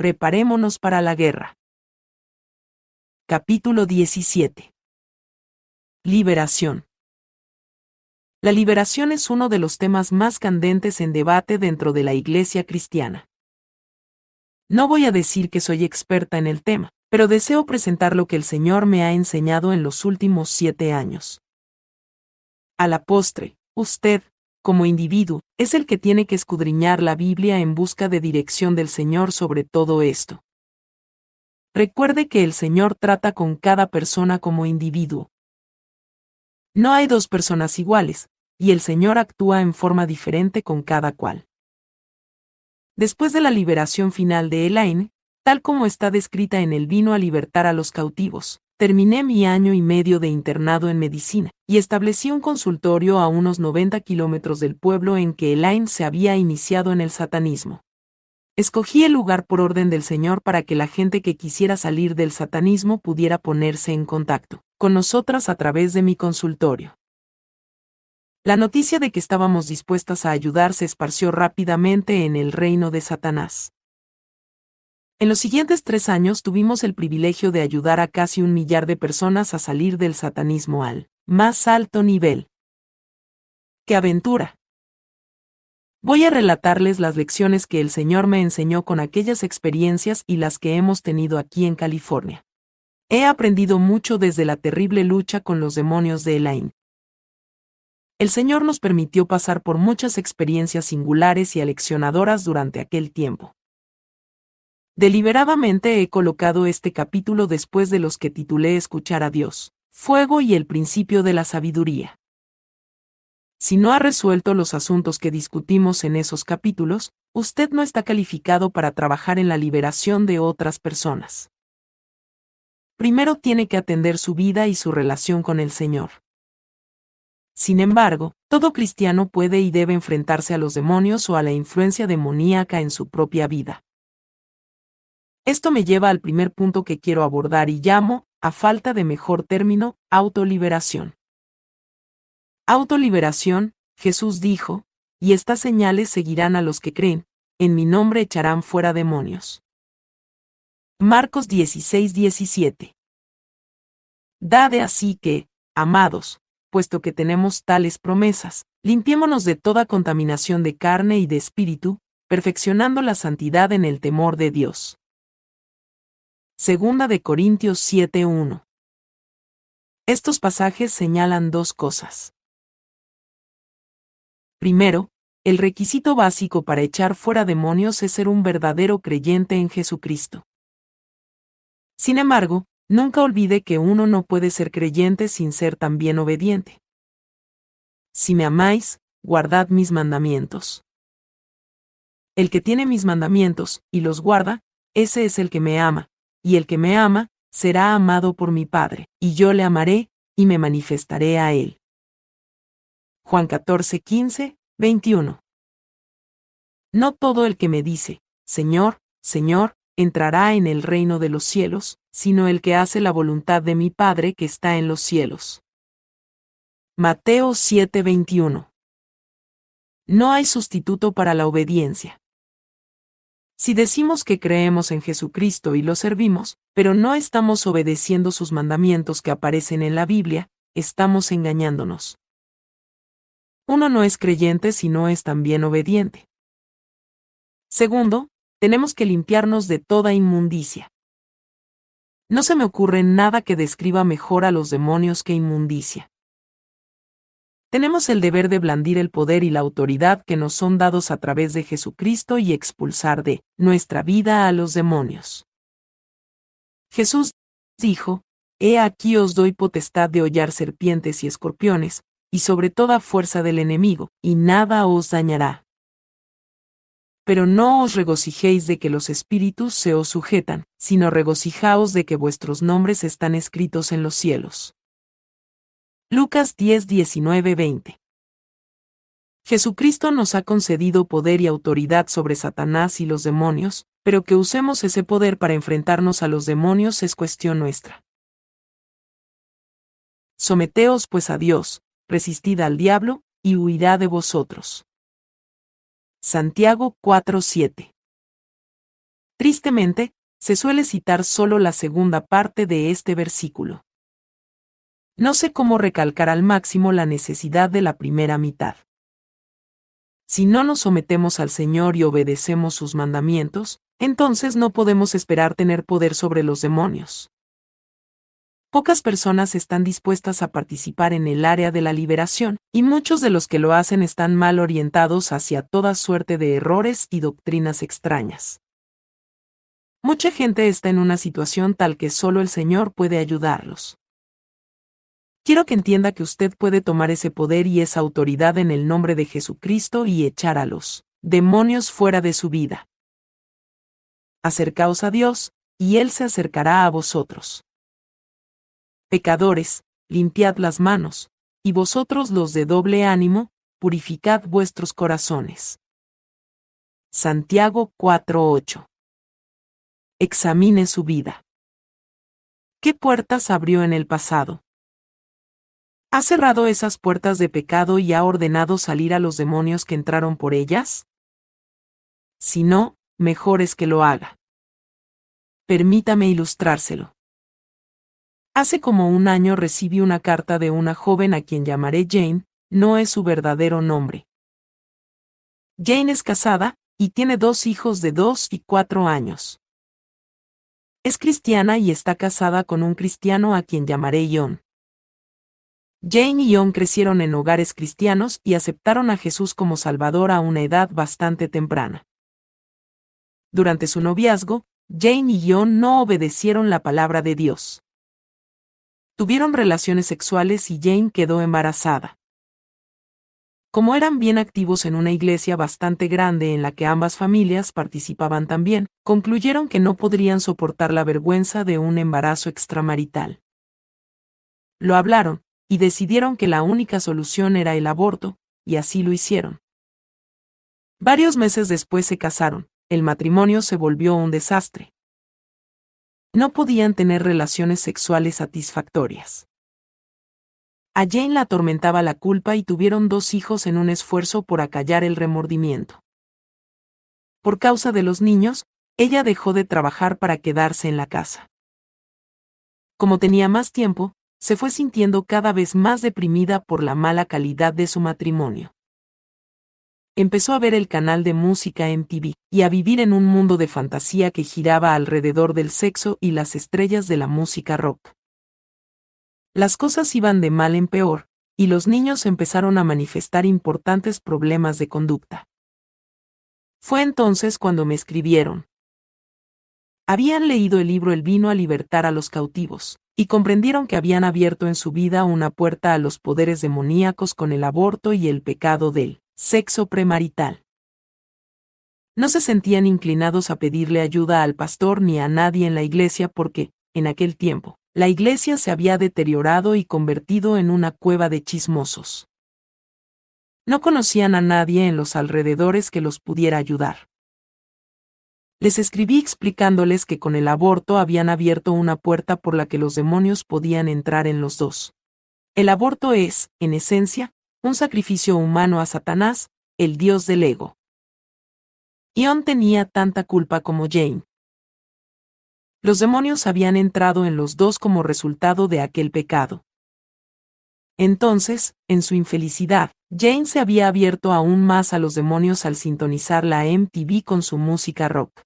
preparémonos para la guerra. Capítulo 17. Liberación. La liberación es uno de los temas más candentes en debate dentro de la Iglesia cristiana. No voy a decir que soy experta en el tema, pero deseo presentar lo que el Señor me ha enseñado en los últimos siete años. A la postre, usted, como individuo, es el que tiene que escudriñar la Biblia en busca de dirección del Señor sobre todo esto. Recuerde que el Señor trata con cada persona como individuo. No hay dos personas iguales, y el Señor actúa en forma diferente con cada cual. Después de la liberación final de Elaine, tal como está descrita en el vino a libertar a los cautivos, terminé mi año y medio de internado en medicina, y establecí un consultorio a unos 90 kilómetros del pueblo en que Elaine se había iniciado en el satanismo. Escogí el lugar por orden del Señor para que la gente que quisiera salir del satanismo pudiera ponerse en contacto con nosotras a través de mi consultorio. La noticia de que estábamos dispuestas a ayudar se esparció rápidamente en el reino de Satanás. En los siguientes tres años tuvimos el privilegio de ayudar a casi un millar de personas a salir del satanismo al más alto nivel. ¡Qué aventura! Voy a relatarles las lecciones que el Señor me enseñó con aquellas experiencias y las que hemos tenido aquí en California. He aprendido mucho desde la terrible lucha con los demonios de Elaine. El Señor nos permitió pasar por muchas experiencias singulares y aleccionadoras durante aquel tiempo. Deliberadamente he colocado este capítulo después de los que titulé Escuchar a Dios, Fuego y el principio de la sabiduría. Si no ha resuelto los asuntos que discutimos en esos capítulos, usted no está calificado para trabajar en la liberación de otras personas. Primero tiene que atender su vida y su relación con el Señor. Sin embargo, todo cristiano puede y debe enfrentarse a los demonios o a la influencia demoníaca en su propia vida. Esto me lleva al primer punto que quiero abordar y llamo, a falta de mejor término, autoliberación. Autoliberación, Jesús dijo, y estas señales seguirán a los que creen, en mi nombre echarán fuera demonios. Marcos 16, 17. Dade así que, amados, puesto que tenemos tales promesas, limpiémonos de toda contaminación de carne y de espíritu, perfeccionando la santidad en el temor de Dios. Segunda de Corintios 7:1. Estos pasajes señalan dos cosas. Primero, el requisito básico para echar fuera demonios es ser un verdadero creyente en Jesucristo. Sin embargo, nunca olvide que uno no puede ser creyente sin ser también obediente. Si me amáis, guardad mis mandamientos. El que tiene mis mandamientos, y los guarda, ese es el que me ama, y el que me ama, será amado por mi Padre, y yo le amaré, y me manifestaré a él. Juan 14, 15, 21. No todo el que me dice, Señor, Señor, entrará en el reino de los cielos, sino el que hace la voluntad de mi Padre que está en los cielos. Mateo 7:21. No hay sustituto para la obediencia. Si decimos que creemos en Jesucristo y lo servimos, pero no estamos obedeciendo sus mandamientos que aparecen en la Biblia, estamos engañándonos. Uno no es creyente si no es también obediente. Segundo, tenemos que limpiarnos de toda inmundicia. No se me ocurre nada que describa mejor a los demonios que inmundicia. Tenemos el deber de blandir el poder y la autoridad que nos son dados a través de Jesucristo y expulsar de nuestra vida a los demonios. Jesús dijo, He aquí os doy potestad de hollar serpientes y escorpiones, y sobre toda fuerza del enemigo, y nada os dañará. Pero no os regocijéis de que los espíritus se os sujetan, sino regocijaos de que vuestros nombres están escritos en los cielos. Lucas 10, 19, 20. Jesucristo nos ha concedido poder y autoridad sobre Satanás y los demonios, pero que usemos ese poder para enfrentarnos a los demonios es cuestión nuestra. Someteos pues a Dios, resistid al diablo, y huirá de vosotros. Santiago 4:7 Tristemente, se suele citar solo la segunda parte de este versículo. No sé cómo recalcar al máximo la necesidad de la primera mitad. Si no nos sometemos al Señor y obedecemos sus mandamientos, entonces no podemos esperar tener poder sobre los demonios. Pocas personas están dispuestas a participar en el área de la liberación, y muchos de los que lo hacen están mal orientados hacia toda suerte de errores y doctrinas extrañas. Mucha gente está en una situación tal que solo el Señor puede ayudarlos. Quiero que entienda que usted puede tomar ese poder y esa autoridad en el nombre de Jesucristo y echar a los demonios fuera de su vida. Acercaos a Dios, y Él se acercará a vosotros. Pecadores, limpiad las manos, y vosotros los de doble ánimo, purificad vuestros corazones. Santiago 4:8 Examine su vida. ¿Qué puertas abrió en el pasado? ¿Ha cerrado esas puertas de pecado y ha ordenado salir a los demonios que entraron por ellas? Si no, mejor es que lo haga. Permítame ilustrárselo. Hace como un año recibí una carta de una joven a quien llamaré Jane, no es su verdadero nombre. Jane es casada, y tiene dos hijos de dos y cuatro años. Es cristiana y está casada con un cristiano a quien llamaré John. Jane y John crecieron en hogares cristianos y aceptaron a Jesús como Salvador a una edad bastante temprana. Durante su noviazgo, Jane y John no obedecieron la palabra de Dios. Tuvieron relaciones sexuales y Jane quedó embarazada. Como eran bien activos en una iglesia bastante grande en la que ambas familias participaban también, concluyeron que no podrían soportar la vergüenza de un embarazo extramarital. Lo hablaron, y decidieron que la única solución era el aborto, y así lo hicieron. Varios meses después se casaron, el matrimonio se volvió un desastre no podían tener relaciones sexuales satisfactorias. A Jane la atormentaba la culpa y tuvieron dos hijos en un esfuerzo por acallar el remordimiento. Por causa de los niños, ella dejó de trabajar para quedarse en la casa. Como tenía más tiempo, se fue sintiendo cada vez más deprimida por la mala calidad de su matrimonio empezó a ver el canal de música MTV y a vivir en un mundo de fantasía que giraba alrededor del sexo y las estrellas de la música rock. Las cosas iban de mal en peor, y los niños empezaron a manifestar importantes problemas de conducta. Fue entonces cuando me escribieron. Habían leído el libro El vino a libertar a los cautivos, y comprendieron que habían abierto en su vida una puerta a los poderes demoníacos con el aborto y el pecado del Sexo premarital. No se sentían inclinados a pedirle ayuda al pastor ni a nadie en la iglesia porque, en aquel tiempo, la iglesia se había deteriorado y convertido en una cueva de chismosos. No conocían a nadie en los alrededores que los pudiera ayudar. Les escribí explicándoles que con el aborto habían abierto una puerta por la que los demonios podían entrar en los dos. El aborto es, en esencia, un sacrificio humano a Satanás, el dios del ego. Ion tenía tanta culpa como Jane. Los demonios habían entrado en los dos como resultado de aquel pecado. Entonces, en su infelicidad, Jane se había abierto aún más a los demonios al sintonizar la MTV con su música rock.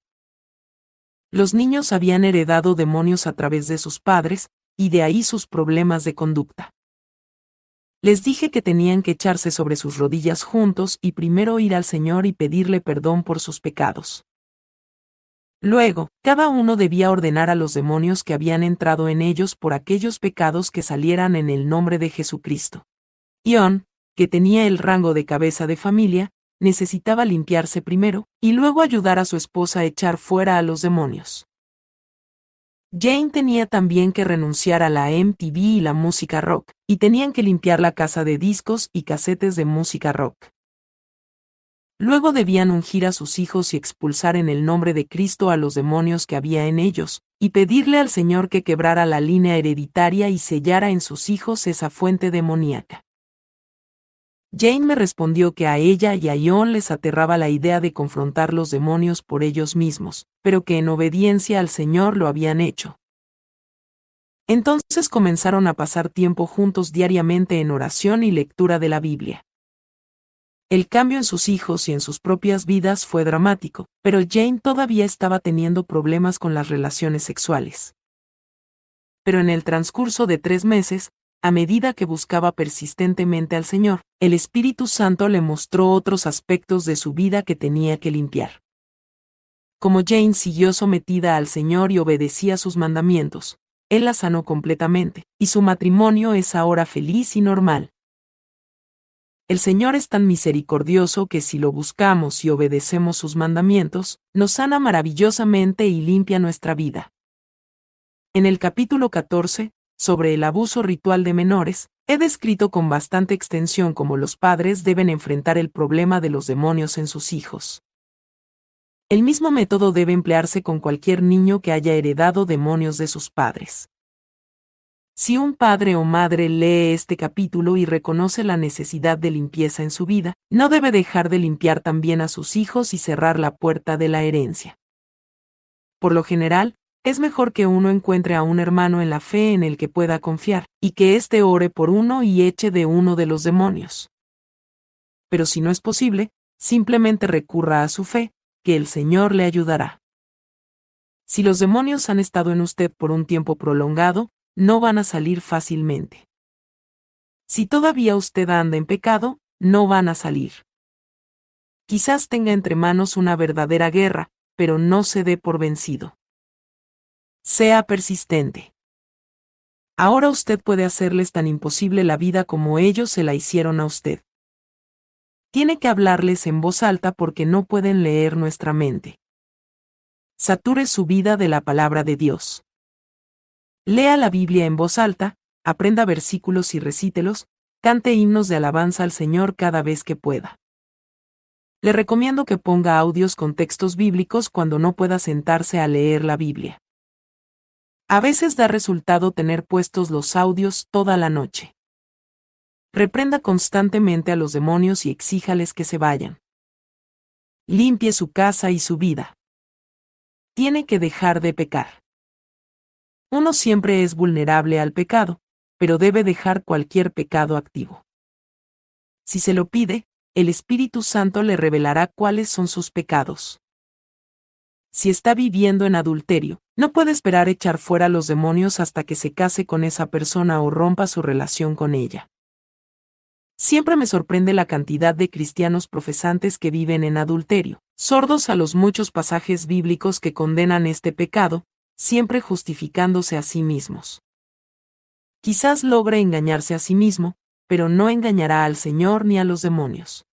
Los niños habían heredado demonios a través de sus padres, y de ahí sus problemas de conducta. Les dije que tenían que echarse sobre sus rodillas juntos y primero ir al Señor y pedirle perdón por sus pecados. Luego, cada uno debía ordenar a los demonios que habían entrado en ellos por aquellos pecados que salieran en el nombre de Jesucristo. Ion, que tenía el rango de cabeza de familia, necesitaba limpiarse primero, y luego ayudar a su esposa a echar fuera a los demonios. Jane tenía también que renunciar a la MTV y la música rock, y tenían que limpiar la casa de discos y casetes de música rock. Luego debían ungir a sus hijos y expulsar en el nombre de Cristo a los demonios que había en ellos, y pedirle al Señor que quebrara la línea hereditaria y sellara en sus hijos esa fuente demoníaca. Jane me respondió que a ella y a Ion les aterraba la idea de confrontar los demonios por ellos mismos, pero que en obediencia al Señor lo habían hecho. Entonces comenzaron a pasar tiempo juntos diariamente en oración y lectura de la Biblia. El cambio en sus hijos y en sus propias vidas fue dramático, pero Jane todavía estaba teniendo problemas con las relaciones sexuales. Pero en el transcurso de tres meses, a medida que buscaba persistentemente al Señor, el Espíritu Santo le mostró otros aspectos de su vida que tenía que limpiar. Como Jane siguió sometida al Señor y obedecía sus mandamientos, Él la sanó completamente, y su matrimonio es ahora feliz y normal. El Señor es tan misericordioso que si lo buscamos y obedecemos sus mandamientos, nos sana maravillosamente y limpia nuestra vida. En el capítulo 14, sobre el abuso ritual de menores, he descrito con bastante extensión cómo los padres deben enfrentar el problema de los demonios en sus hijos. El mismo método debe emplearse con cualquier niño que haya heredado demonios de sus padres. Si un padre o madre lee este capítulo y reconoce la necesidad de limpieza en su vida, no debe dejar de limpiar también a sus hijos y cerrar la puerta de la herencia. Por lo general, es mejor que uno encuentre a un hermano en la fe en el que pueda confiar, y que éste ore por uno y eche de uno de los demonios. Pero si no es posible, simplemente recurra a su fe, que el Señor le ayudará. Si los demonios han estado en usted por un tiempo prolongado, no van a salir fácilmente. Si todavía usted anda en pecado, no van a salir. Quizás tenga entre manos una verdadera guerra, pero no se dé por vencido. Sea persistente. Ahora usted puede hacerles tan imposible la vida como ellos se la hicieron a usted. Tiene que hablarles en voz alta porque no pueden leer nuestra mente. Sature su vida de la palabra de Dios. Lea la Biblia en voz alta, aprenda versículos y recítelos, cante himnos de alabanza al Señor cada vez que pueda. Le recomiendo que ponga audios con textos bíblicos cuando no pueda sentarse a leer la Biblia. A veces da resultado tener puestos los audios toda la noche. Reprenda constantemente a los demonios y exíjales que se vayan. Limpie su casa y su vida. Tiene que dejar de pecar. Uno siempre es vulnerable al pecado, pero debe dejar cualquier pecado activo. Si se lo pide, el Espíritu Santo le revelará cuáles son sus pecados si está viviendo en adulterio, no puede esperar echar fuera los demonios hasta que se case con esa persona o rompa su relación con ella. Siempre me sorprende la cantidad de cristianos profesantes que viven en adulterio, sordos a los muchos pasajes bíblicos que condenan este pecado, siempre justificándose a sí mismos. Quizás logre engañarse a sí mismo, pero no engañará al Señor ni a los demonios.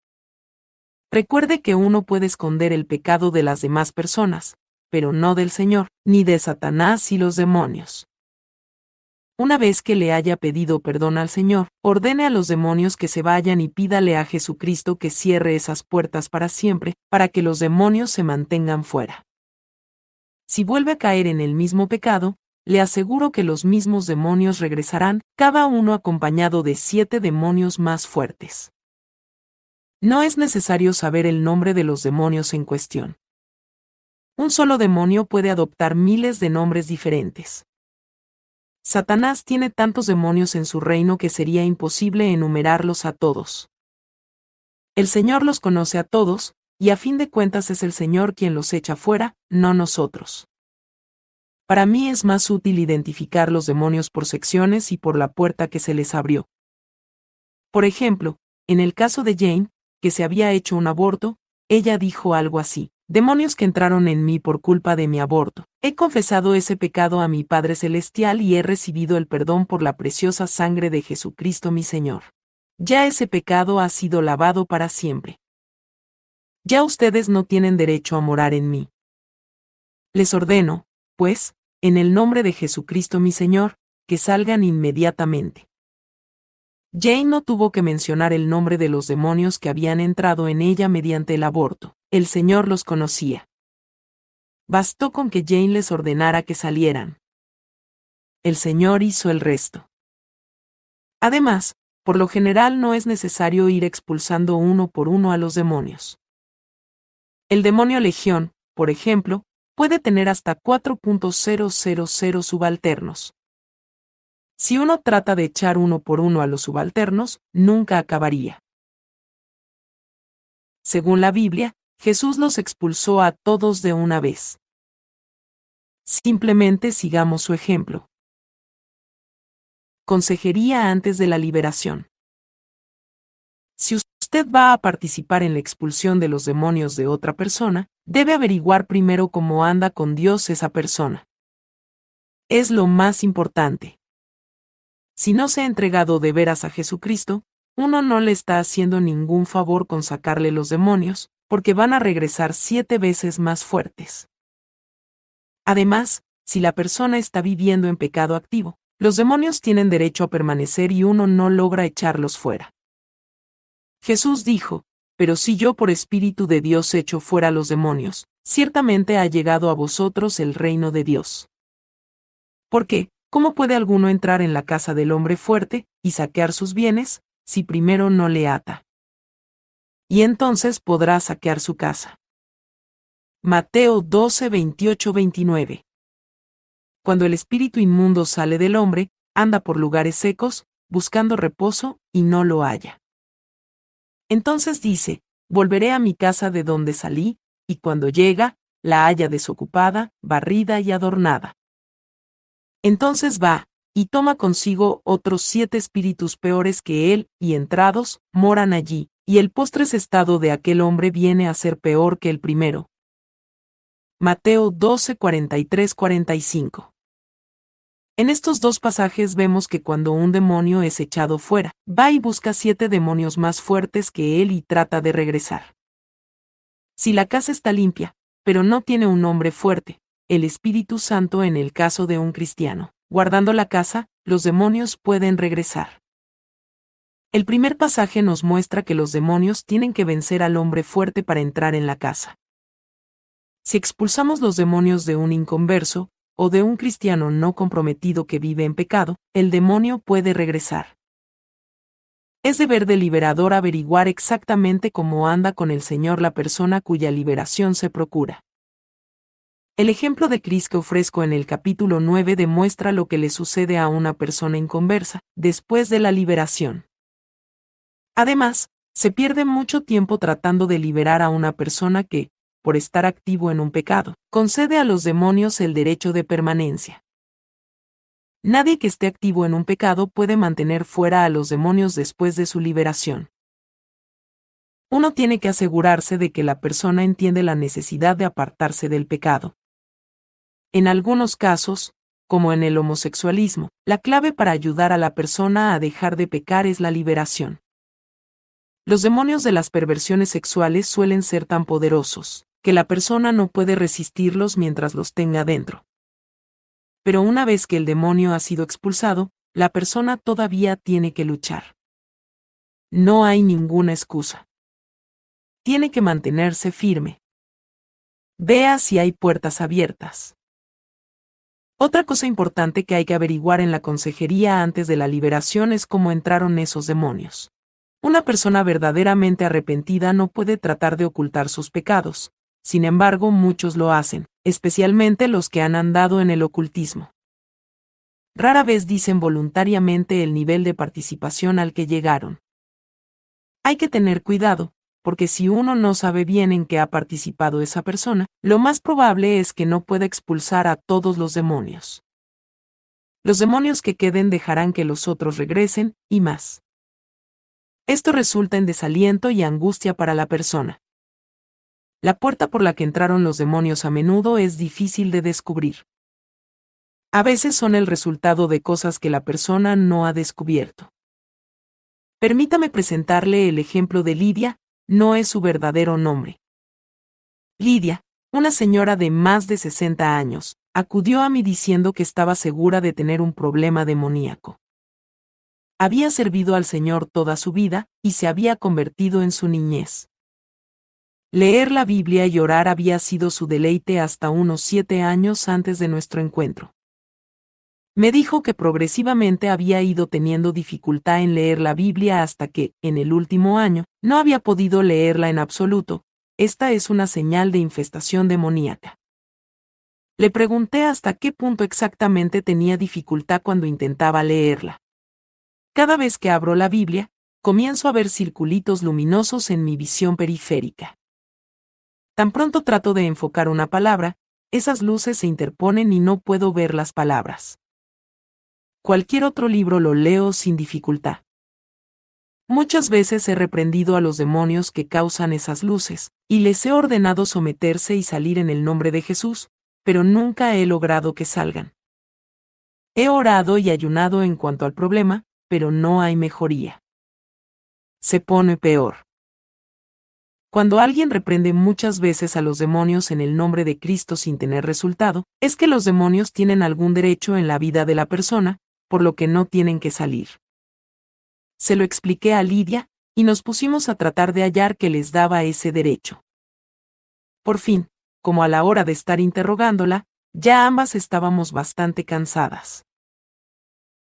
Recuerde que uno puede esconder el pecado de las demás personas, pero no del Señor, ni de Satanás y los demonios. Una vez que le haya pedido perdón al Señor, ordene a los demonios que se vayan y pídale a Jesucristo que cierre esas puertas para siempre, para que los demonios se mantengan fuera. Si vuelve a caer en el mismo pecado, le aseguro que los mismos demonios regresarán, cada uno acompañado de siete demonios más fuertes. No es necesario saber el nombre de los demonios en cuestión. Un solo demonio puede adoptar miles de nombres diferentes. Satanás tiene tantos demonios en su reino que sería imposible enumerarlos a todos. El Señor los conoce a todos, y a fin de cuentas es el Señor quien los echa fuera, no nosotros. Para mí es más útil identificar los demonios por secciones y por la puerta que se les abrió. Por ejemplo, en el caso de Jane, que se había hecho un aborto, ella dijo algo así. Demonios que entraron en mí por culpa de mi aborto. He confesado ese pecado a mi Padre Celestial y he recibido el perdón por la preciosa sangre de Jesucristo mi Señor. Ya ese pecado ha sido lavado para siempre. Ya ustedes no tienen derecho a morar en mí. Les ordeno, pues, en el nombre de Jesucristo mi Señor, que salgan inmediatamente. Jane no tuvo que mencionar el nombre de los demonios que habían entrado en ella mediante el aborto. El Señor los conocía. Bastó con que Jane les ordenara que salieran. El Señor hizo el resto. Además, por lo general no es necesario ir expulsando uno por uno a los demonios. El demonio legión, por ejemplo, puede tener hasta 4.000 subalternos. Si uno trata de echar uno por uno a los subalternos, nunca acabaría. Según la Biblia, Jesús los expulsó a todos de una vez. Simplemente sigamos su ejemplo. Consejería antes de la liberación. Si usted va a participar en la expulsión de los demonios de otra persona, debe averiguar primero cómo anda con Dios esa persona. Es lo más importante. Si no se ha entregado de veras a Jesucristo, uno no le está haciendo ningún favor con sacarle los demonios, porque van a regresar siete veces más fuertes. Además, si la persona está viviendo en pecado activo, los demonios tienen derecho a permanecer y uno no logra echarlos fuera. Jesús dijo, pero si yo por Espíritu de Dios echo fuera los demonios, ciertamente ha llegado a vosotros el reino de Dios. ¿Por qué? ¿Cómo puede alguno entrar en la casa del hombre fuerte y saquear sus bienes, si primero no le ata? Y entonces podrá saquear su casa. Mateo 12, 28, 29 cuando el espíritu inmundo sale del hombre, anda por lugares secos, buscando reposo, y no lo halla. Entonces dice, volveré a mi casa de donde salí, y cuando llega, la halla desocupada, barrida y adornada. Entonces va, y toma consigo otros siete espíritus peores que él, y entrados, moran allí, y el postres estado de aquel hombre viene a ser peor que el primero. Mateo 12, 45 en estos dos pasajes vemos que cuando un demonio es echado fuera, va y busca siete demonios más fuertes que él y trata de regresar. Si la casa está limpia, pero no tiene un hombre fuerte, el Espíritu Santo en el caso de un cristiano, guardando la casa, los demonios pueden regresar. El primer pasaje nos muestra que los demonios tienen que vencer al hombre fuerte para entrar en la casa. Si expulsamos los demonios de un inconverso, o de un cristiano no comprometido que vive en pecado, el demonio puede regresar. Es deber del liberador averiguar exactamente cómo anda con el Señor la persona cuya liberación se procura. El ejemplo de Cris que ofrezco en el capítulo 9 demuestra lo que le sucede a una persona inconversa después de la liberación. Además, se pierde mucho tiempo tratando de liberar a una persona que, por estar activo en un pecado, concede a los demonios el derecho de permanencia. Nadie que esté activo en un pecado puede mantener fuera a los demonios después de su liberación. Uno tiene que asegurarse de que la persona entiende la necesidad de apartarse del pecado. En algunos casos, como en el homosexualismo, la clave para ayudar a la persona a dejar de pecar es la liberación. Los demonios de las perversiones sexuales suelen ser tan poderosos, que la persona no puede resistirlos mientras los tenga dentro. Pero una vez que el demonio ha sido expulsado, la persona todavía tiene que luchar. No hay ninguna excusa. Tiene que mantenerse firme. Vea si hay puertas abiertas. Otra cosa importante que hay que averiguar en la consejería antes de la liberación es cómo entraron esos demonios. Una persona verdaderamente arrepentida no puede tratar de ocultar sus pecados, sin embargo muchos lo hacen, especialmente los que han andado en el ocultismo. Rara vez dicen voluntariamente el nivel de participación al que llegaron. Hay que tener cuidado, porque si uno no sabe bien en qué ha participado esa persona, lo más probable es que no pueda expulsar a todos los demonios. Los demonios que queden dejarán que los otros regresen, y más. Esto resulta en desaliento y angustia para la persona. La puerta por la que entraron los demonios a menudo es difícil de descubrir. A veces son el resultado de cosas que la persona no ha descubierto. Permítame presentarle el ejemplo de Lidia, no es su verdadero nombre. Lidia, una señora de más de 60 años, acudió a mí diciendo que estaba segura de tener un problema demoníaco. Había servido al Señor toda su vida, y se había convertido en su niñez. Leer la Biblia y orar había sido su deleite hasta unos siete años antes de nuestro encuentro. Me dijo que progresivamente había ido teniendo dificultad en leer la Biblia hasta que, en el último año, no había podido leerla en absoluto. Esta es una señal de infestación demoníaca. Le pregunté hasta qué punto exactamente tenía dificultad cuando intentaba leerla. Cada vez que abro la Biblia, comienzo a ver circulitos luminosos en mi visión periférica. Tan pronto trato de enfocar una palabra, esas luces se interponen y no puedo ver las palabras. Cualquier otro libro lo leo sin dificultad. Muchas veces he reprendido a los demonios que causan esas luces, y les he ordenado someterse y salir en el nombre de Jesús, pero nunca he logrado que salgan. He orado y ayunado en cuanto al problema, pero no hay mejoría. Se pone peor. Cuando alguien reprende muchas veces a los demonios en el nombre de Cristo sin tener resultado, es que los demonios tienen algún derecho en la vida de la persona, por lo que no tienen que salir. Se lo expliqué a Lidia, y nos pusimos a tratar de hallar que les daba ese derecho. Por fin, como a la hora de estar interrogándola, ya ambas estábamos bastante cansadas.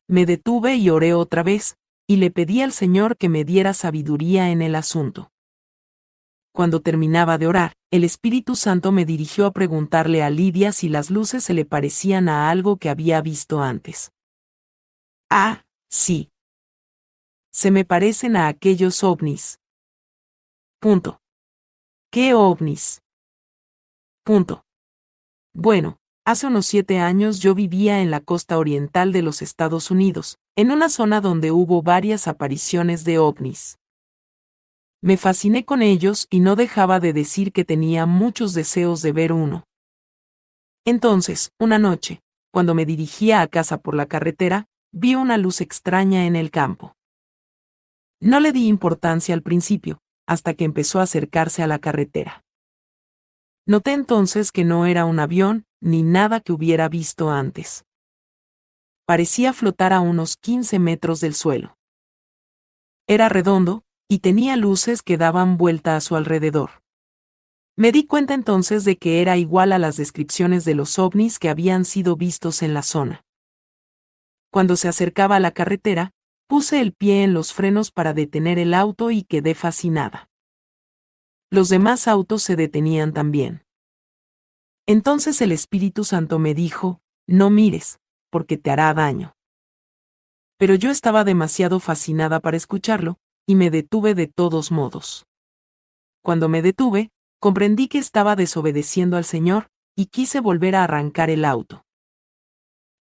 Me detuve y oré otra vez, y le pedí al Señor que me diera sabiduría en el asunto. Cuando terminaba de orar, el Espíritu Santo me dirigió a preguntarle a Lidia si las luces se le parecían a algo que había visto antes. Ah, sí. Se me parecen a aquellos ovnis. Punto. ¿Qué ovnis? Punto. Bueno, hace unos siete años yo vivía en la costa oriental de los Estados Unidos, en una zona donde hubo varias apariciones de ovnis. Me fasciné con ellos y no dejaba de decir que tenía muchos deseos de ver uno. Entonces, una noche, cuando me dirigía a casa por la carretera, vi una luz extraña en el campo. No le di importancia al principio, hasta que empezó a acercarse a la carretera. Noté entonces que no era un avión, ni nada que hubiera visto antes. Parecía flotar a unos 15 metros del suelo. Era redondo, y tenía luces que daban vuelta a su alrededor. Me di cuenta entonces de que era igual a las descripciones de los ovnis que habían sido vistos en la zona. Cuando se acercaba a la carretera, puse el pie en los frenos para detener el auto y quedé fascinada. Los demás autos se detenían también. Entonces el Espíritu Santo me dijo, no mires, porque te hará daño. Pero yo estaba demasiado fascinada para escucharlo, y me detuve de todos modos. Cuando me detuve, comprendí que estaba desobedeciendo al Señor, y quise volver a arrancar el auto.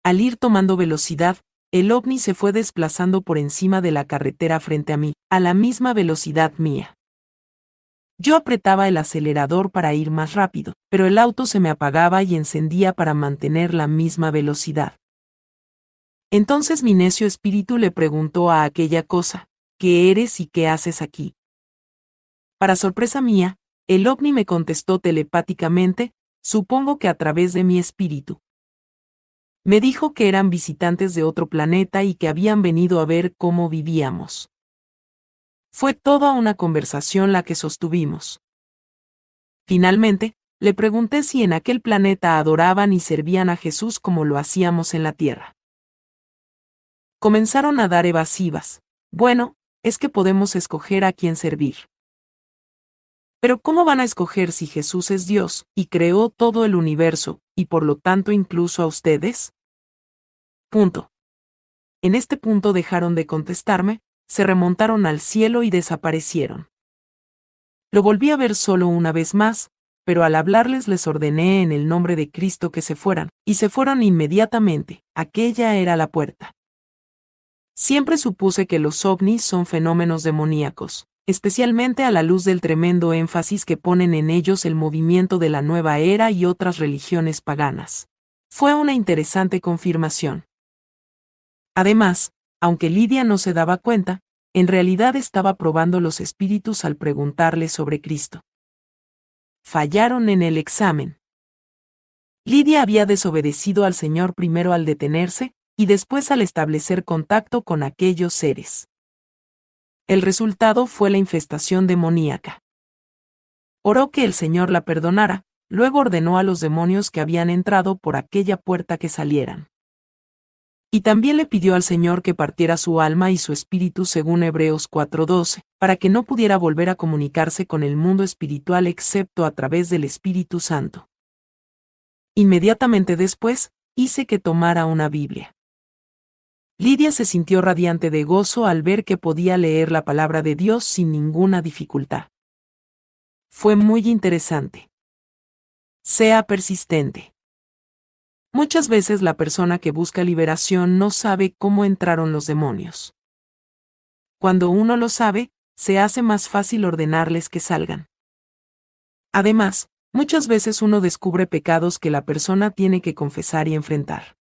Al ir tomando velocidad, el ovni se fue desplazando por encima de la carretera frente a mí, a la misma velocidad mía. Yo apretaba el acelerador para ir más rápido, pero el auto se me apagaba y encendía para mantener la misma velocidad. Entonces mi necio espíritu le preguntó a aquella cosa, ¿qué eres y qué haces aquí? Para sorpresa mía, el ovni me contestó telepáticamente, supongo que a través de mi espíritu. Me dijo que eran visitantes de otro planeta y que habían venido a ver cómo vivíamos. Fue toda una conversación la que sostuvimos. Finalmente, le pregunté si en aquel planeta adoraban y servían a Jesús como lo hacíamos en la Tierra. Comenzaron a dar evasivas. Bueno, es que podemos escoger a quién servir. Pero ¿cómo van a escoger si Jesús es Dios, y creó todo el universo, y por lo tanto incluso a ustedes? Punto. En este punto dejaron de contestarme, se remontaron al cielo y desaparecieron. Lo volví a ver solo una vez más, pero al hablarles les ordené en el nombre de Cristo que se fueran, y se fueron inmediatamente, aquella era la puerta. Siempre supuse que los ovnis son fenómenos demoníacos, especialmente a la luz del tremendo énfasis que ponen en ellos el movimiento de la nueva era y otras religiones paganas. Fue una interesante confirmación. Además, aunque Lidia no se daba cuenta, en realidad estaba probando los espíritus al preguntarle sobre Cristo. Fallaron en el examen. Lidia había desobedecido al Señor primero al detenerse, y después al establecer contacto con aquellos seres. El resultado fue la infestación demoníaca. Oró que el Señor la perdonara, luego ordenó a los demonios que habían entrado por aquella puerta que salieran. Y también le pidió al Señor que partiera su alma y su espíritu según Hebreos 4:12, para que no pudiera volver a comunicarse con el mundo espiritual excepto a través del Espíritu Santo. Inmediatamente después, hice que tomara una Biblia. Lidia se sintió radiante de gozo al ver que podía leer la palabra de Dios sin ninguna dificultad. Fue muy interesante. Sea persistente. Muchas veces la persona que busca liberación no sabe cómo entraron los demonios. Cuando uno lo sabe, se hace más fácil ordenarles que salgan. Además, muchas veces uno descubre pecados que la persona tiene que confesar y enfrentar.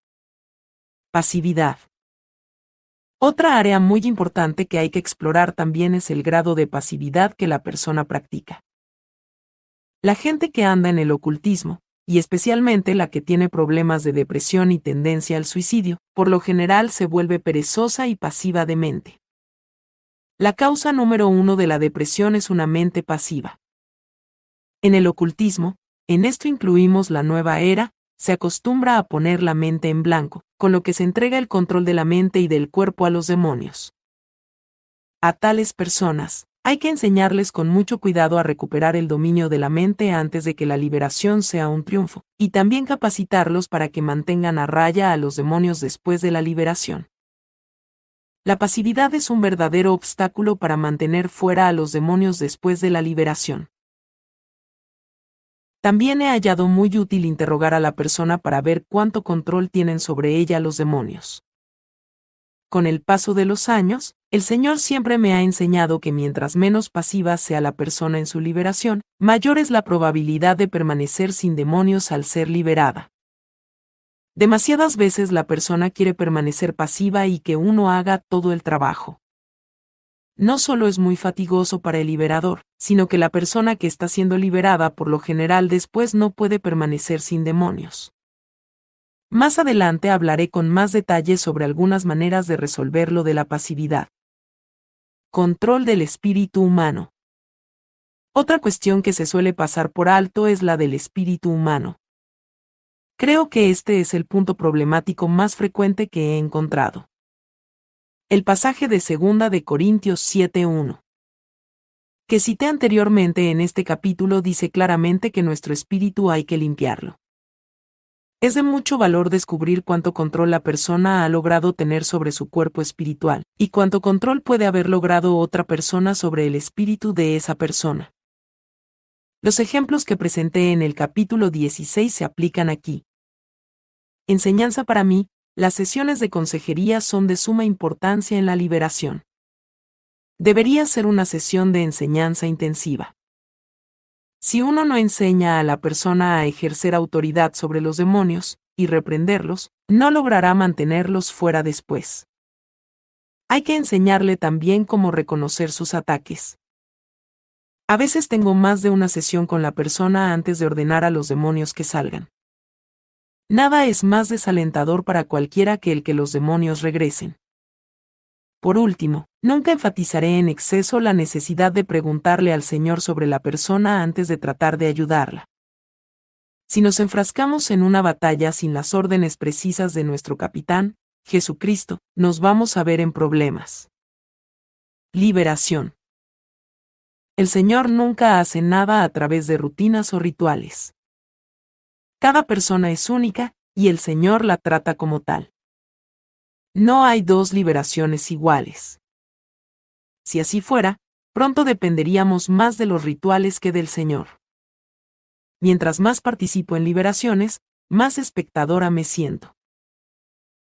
Pasividad. Otra área muy importante que hay que explorar también es el grado de pasividad que la persona practica. La gente que anda en el ocultismo, y especialmente la que tiene problemas de depresión y tendencia al suicidio, por lo general se vuelve perezosa y pasiva de mente. La causa número uno de la depresión es una mente pasiva. En el ocultismo, en esto incluimos la nueva era, se acostumbra a poner la mente en blanco, con lo que se entrega el control de la mente y del cuerpo a los demonios. A tales personas, hay que enseñarles con mucho cuidado a recuperar el dominio de la mente antes de que la liberación sea un triunfo, y también capacitarlos para que mantengan a raya a los demonios después de la liberación. La pasividad es un verdadero obstáculo para mantener fuera a los demonios después de la liberación. También he hallado muy útil interrogar a la persona para ver cuánto control tienen sobre ella los demonios. Con el paso de los años, el Señor siempre me ha enseñado que mientras menos pasiva sea la persona en su liberación, mayor es la probabilidad de permanecer sin demonios al ser liberada. Demasiadas veces la persona quiere permanecer pasiva y que uno haga todo el trabajo. No solo es muy fatigoso para el liberador, sino que la persona que está siendo liberada por lo general después no puede permanecer sin demonios. Más adelante hablaré con más detalles sobre algunas maneras de resolver lo de la pasividad. Control del espíritu humano. Otra cuestión que se suele pasar por alto es la del espíritu humano. Creo que este es el punto problemático más frecuente que he encontrado. El pasaje de segunda de Corintios 7:1 que cité anteriormente en este capítulo dice claramente que nuestro espíritu hay que limpiarlo. Es de mucho valor descubrir cuánto control la persona ha logrado tener sobre su cuerpo espiritual, y cuánto control puede haber logrado otra persona sobre el espíritu de esa persona. Los ejemplos que presenté en el capítulo 16 se aplican aquí. Enseñanza para mí, las sesiones de consejería son de suma importancia en la liberación. Debería ser una sesión de enseñanza intensiva. Si uno no enseña a la persona a ejercer autoridad sobre los demonios, y reprenderlos, no logrará mantenerlos fuera después. Hay que enseñarle también cómo reconocer sus ataques. A veces tengo más de una sesión con la persona antes de ordenar a los demonios que salgan. Nada es más desalentador para cualquiera que el que los demonios regresen. Por último, nunca enfatizaré en exceso la necesidad de preguntarle al Señor sobre la persona antes de tratar de ayudarla. Si nos enfrascamos en una batalla sin las órdenes precisas de nuestro capitán, Jesucristo, nos vamos a ver en problemas. Liberación. El Señor nunca hace nada a través de rutinas o rituales. Cada persona es única, y el Señor la trata como tal. No hay dos liberaciones iguales. Si así fuera, pronto dependeríamos más de los rituales que del Señor. Mientras más participo en liberaciones, más espectadora me siento.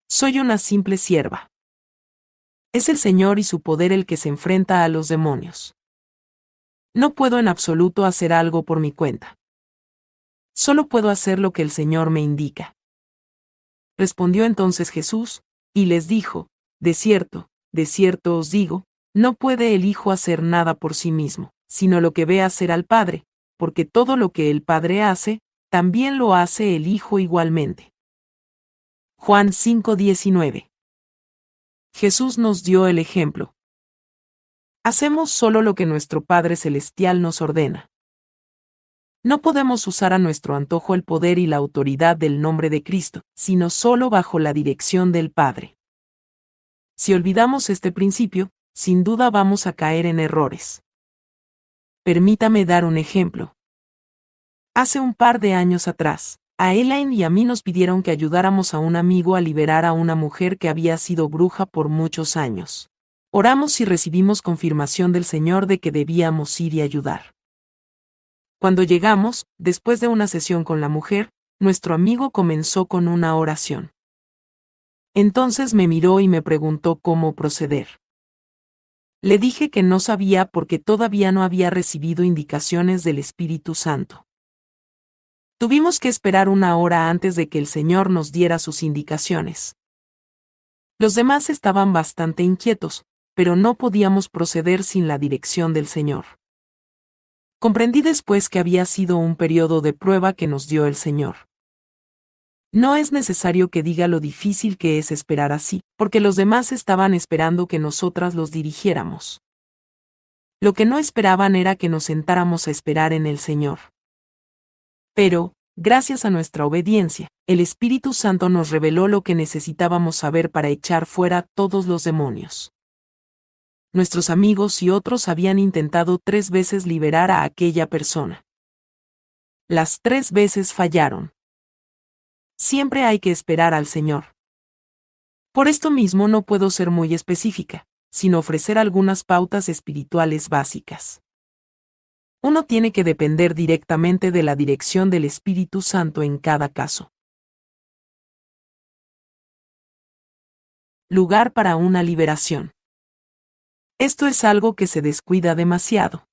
Soy una simple sierva. Es el Señor y su poder el que se enfrenta a los demonios. No puedo en absoluto hacer algo por mi cuenta. Solo puedo hacer lo que el Señor me indica. Respondió entonces Jesús, y les dijo, De cierto, de cierto os digo, no puede el Hijo hacer nada por sí mismo, sino lo que ve hacer al Padre, porque todo lo que el Padre hace, también lo hace el Hijo igualmente. Juan 5:19 Jesús nos dio el ejemplo. Hacemos solo lo que nuestro Padre Celestial nos ordena. No podemos usar a nuestro antojo el poder y la autoridad del nombre de Cristo, sino solo bajo la dirección del Padre. Si olvidamos este principio, sin duda vamos a caer en errores. Permítame dar un ejemplo. Hace un par de años atrás, a Elaine y a mí nos pidieron que ayudáramos a un amigo a liberar a una mujer que había sido bruja por muchos años. Oramos y recibimos confirmación del Señor de que debíamos ir y ayudar. Cuando llegamos, después de una sesión con la mujer, nuestro amigo comenzó con una oración. Entonces me miró y me preguntó cómo proceder. Le dije que no sabía porque todavía no había recibido indicaciones del Espíritu Santo. Tuvimos que esperar una hora antes de que el Señor nos diera sus indicaciones. Los demás estaban bastante inquietos, pero no podíamos proceder sin la dirección del Señor. Comprendí después que había sido un periodo de prueba que nos dio el Señor. No es necesario que diga lo difícil que es esperar así, porque los demás estaban esperando que nosotras los dirigiéramos. Lo que no esperaban era que nos sentáramos a esperar en el Señor. Pero, gracias a nuestra obediencia, el Espíritu Santo nos reveló lo que necesitábamos saber para echar fuera todos los demonios. Nuestros amigos y otros habían intentado tres veces liberar a aquella persona. Las tres veces fallaron. Siempre hay que esperar al Señor. Por esto mismo no puedo ser muy específica, sino ofrecer algunas pautas espirituales básicas. Uno tiene que depender directamente de la dirección del Espíritu Santo en cada caso. Lugar para una liberación. Esto es algo que se descuida demasiado.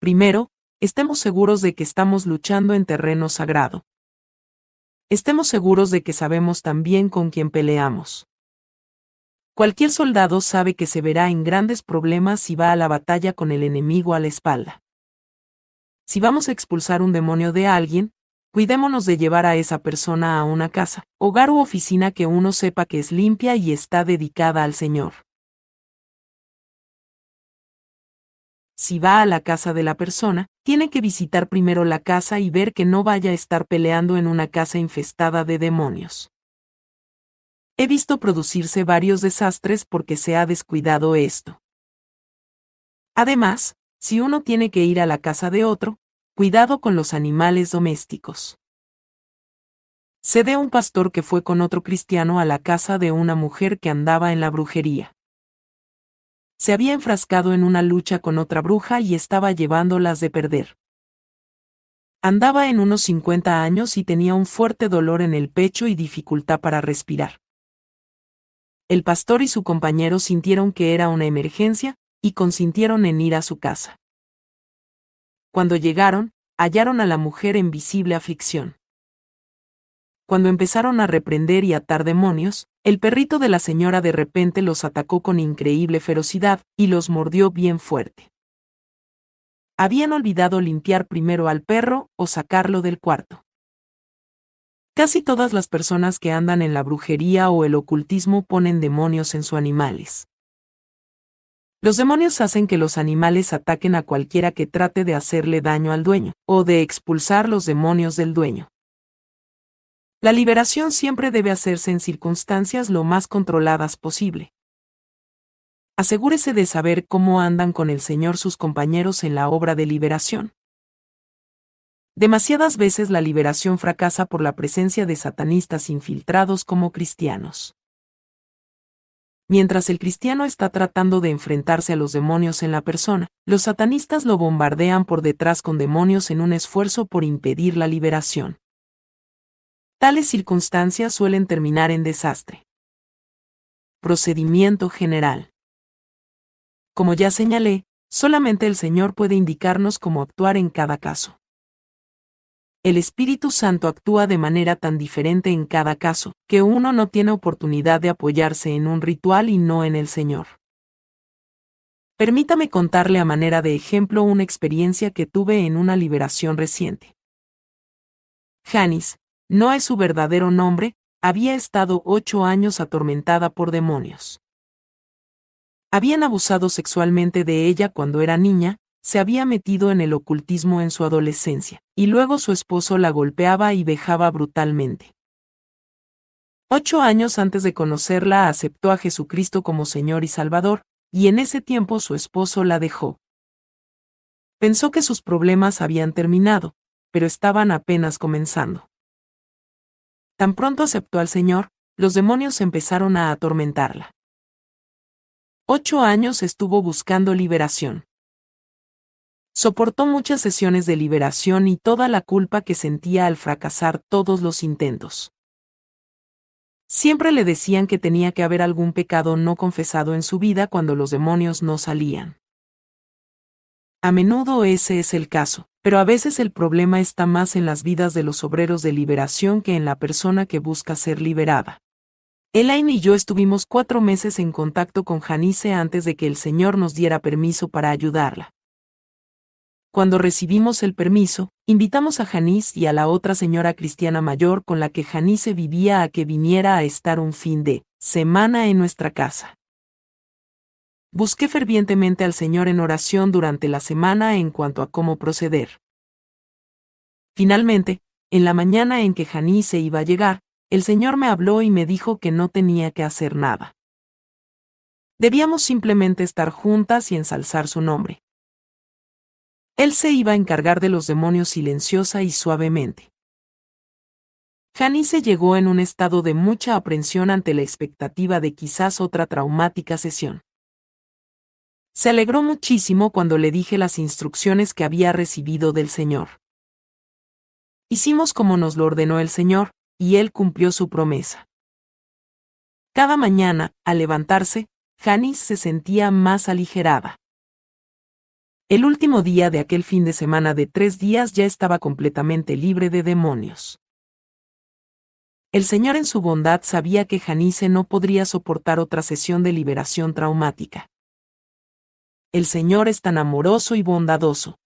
Primero, estemos seguros de que estamos luchando en terreno sagrado. Estemos seguros de que sabemos también con quién peleamos. Cualquier soldado sabe que se verá en grandes problemas si va a la batalla con el enemigo a la espalda. Si vamos a expulsar un demonio de alguien, cuidémonos de llevar a esa persona a una casa, hogar u oficina que uno sepa que es limpia y está dedicada al Señor. Si va a la casa de la persona, tiene que visitar primero la casa y ver que no vaya a estar peleando en una casa infestada de demonios. He visto producirse varios desastres porque se ha descuidado esto. Además, si uno tiene que ir a la casa de otro, cuidado con los animales domésticos. Se de un pastor que fue con otro cristiano a la casa de una mujer que andaba en la brujería se había enfrascado en una lucha con otra bruja y estaba llevándolas de perder. Andaba en unos 50 años y tenía un fuerte dolor en el pecho y dificultad para respirar. El pastor y su compañero sintieron que era una emergencia, y consintieron en ir a su casa. Cuando llegaron, hallaron a la mujer en visible aflicción. Cuando empezaron a reprender y atar demonios, el perrito de la señora de repente los atacó con increíble ferocidad y los mordió bien fuerte. Habían olvidado limpiar primero al perro o sacarlo del cuarto. Casi todas las personas que andan en la brujería o el ocultismo ponen demonios en sus animales. Los demonios hacen que los animales ataquen a cualquiera que trate de hacerle daño al dueño, o de expulsar los demonios del dueño. La liberación siempre debe hacerse en circunstancias lo más controladas posible. Asegúrese de saber cómo andan con el Señor sus compañeros en la obra de liberación. Demasiadas veces la liberación fracasa por la presencia de satanistas infiltrados como cristianos. Mientras el cristiano está tratando de enfrentarse a los demonios en la persona, los satanistas lo bombardean por detrás con demonios en un esfuerzo por impedir la liberación. Tales circunstancias suelen terminar en desastre. Procedimiento general. Como ya señalé, solamente el Señor puede indicarnos cómo actuar en cada caso. El Espíritu Santo actúa de manera tan diferente en cada caso, que uno no tiene oportunidad de apoyarse en un ritual y no en el Señor. Permítame contarle a manera de ejemplo una experiencia que tuve en una liberación reciente. Janis, no es su verdadero nombre, había estado ocho años atormentada por demonios. Habían abusado sexualmente de ella cuando era niña, se había metido en el ocultismo en su adolescencia, y luego su esposo la golpeaba y vejaba brutalmente. Ocho años antes de conocerla aceptó a Jesucristo como Señor y Salvador, y en ese tiempo su esposo la dejó. Pensó que sus problemas habían terminado, pero estaban apenas comenzando. Tan pronto aceptó al Señor, los demonios empezaron a atormentarla. Ocho años estuvo buscando liberación. Soportó muchas sesiones de liberación y toda la culpa que sentía al fracasar todos los intentos. Siempre le decían que tenía que haber algún pecado no confesado en su vida cuando los demonios no salían. A menudo ese es el caso, pero a veces el problema está más en las vidas de los obreros de liberación que en la persona que busca ser liberada. Elaine y yo estuvimos cuatro meses en contacto con Janice antes de que el Señor nos diera permiso para ayudarla. Cuando recibimos el permiso, invitamos a Janice y a la otra señora cristiana mayor con la que Janice vivía a que viniera a estar un fin de semana en nuestra casa. Busqué fervientemente al Señor en oración durante la semana en cuanto a cómo proceder. Finalmente, en la mañana en que Janice iba a llegar, el Señor me habló y me dijo que no tenía que hacer nada. Debíamos simplemente estar juntas y ensalzar su nombre. Él se iba a encargar de los demonios silenciosa y suavemente. Janice llegó en un estado de mucha aprensión ante la expectativa de quizás otra traumática sesión. Se alegró muchísimo cuando le dije las instrucciones que había recibido del Señor. Hicimos como nos lo ordenó el Señor, y Él cumplió su promesa. Cada mañana, al levantarse, Janice se sentía más aligerada. El último día de aquel fin de semana de tres días ya estaba completamente libre de demonios. El Señor en su bondad sabía que Janice no podría soportar otra sesión de liberación traumática. El Señor es tan amoroso y bondadoso.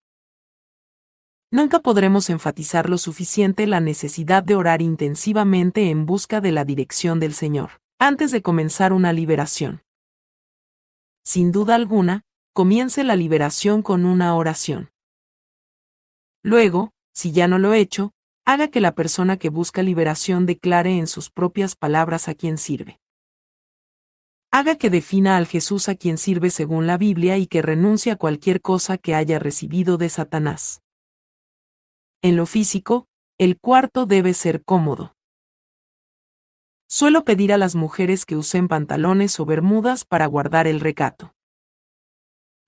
Nunca podremos enfatizar lo suficiente la necesidad de orar intensivamente en busca de la dirección del Señor, antes de comenzar una liberación. Sin duda alguna, comience la liberación con una oración. Luego, si ya no lo he hecho, haga que la persona que busca liberación declare en sus propias palabras a quien sirve. Haga que defina al Jesús a quien sirve según la Biblia y que renuncie a cualquier cosa que haya recibido de Satanás. En lo físico, el cuarto debe ser cómodo. Suelo pedir a las mujeres que usen pantalones o bermudas para guardar el recato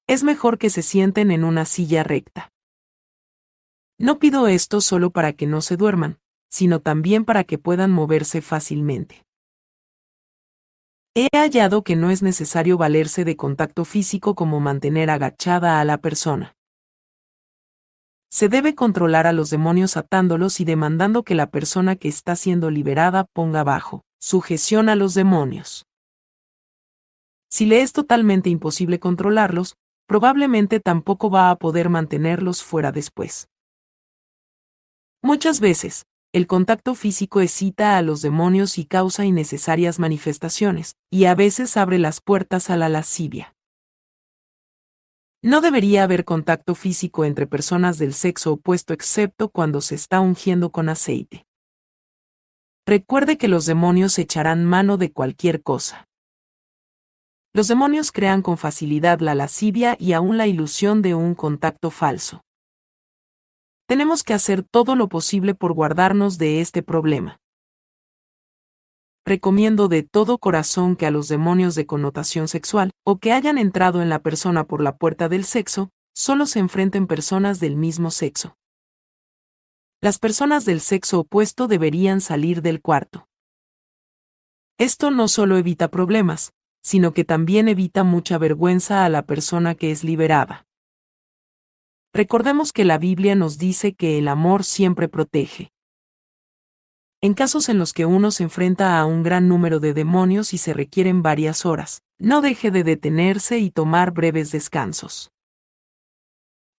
es mejor que se sienten en una silla recta. No pido esto solo para que no se duerman, sino también para que puedan moverse fácilmente. He hallado que no es necesario valerse de contacto físico como mantener agachada a la persona. Se debe controlar a los demonios atándolos y demandando que la persona que está siendo liberada ponga bajo sujeción a los demonios. Si le es totalmente imposible controlarlos, probablemente tampoco va a poder mantenerlos fuera después. Muchas veces, el contacto físico excita a los demonios y causa innecesarias manifestaciones, y a veces abre las puertas a la lascivia. No debería haber contacto físico entre personas del sexo opuesto excepto cuando se está ungiendo con aceite. Recuerde que los demonios echarán mano de cualquier cosa. Los demonios crean con facilidad la lascivia y aún la ilusión de un contacto falso. Tenemos que hacer todo lo posible por guardarnos de este problema. Recomiendo de todo corazón que a los demonios de connotación sexual, o que hayan entrado en la persona por la puerta del sexo, solo se enfrenten personas del mismo sexo. Las personas del sexo opuesto deberían salir del cuarto. Esto no solo evita problemas, sino que también evita mucha vergüenza a la persona que es liberada. Recordemos que la Biblia nos dice que el amor siempre protege. En casos en los que uno se enfrenta a un gran número de demonios y se requieren varias horas, no deje de detenerse y tomar breves descansos.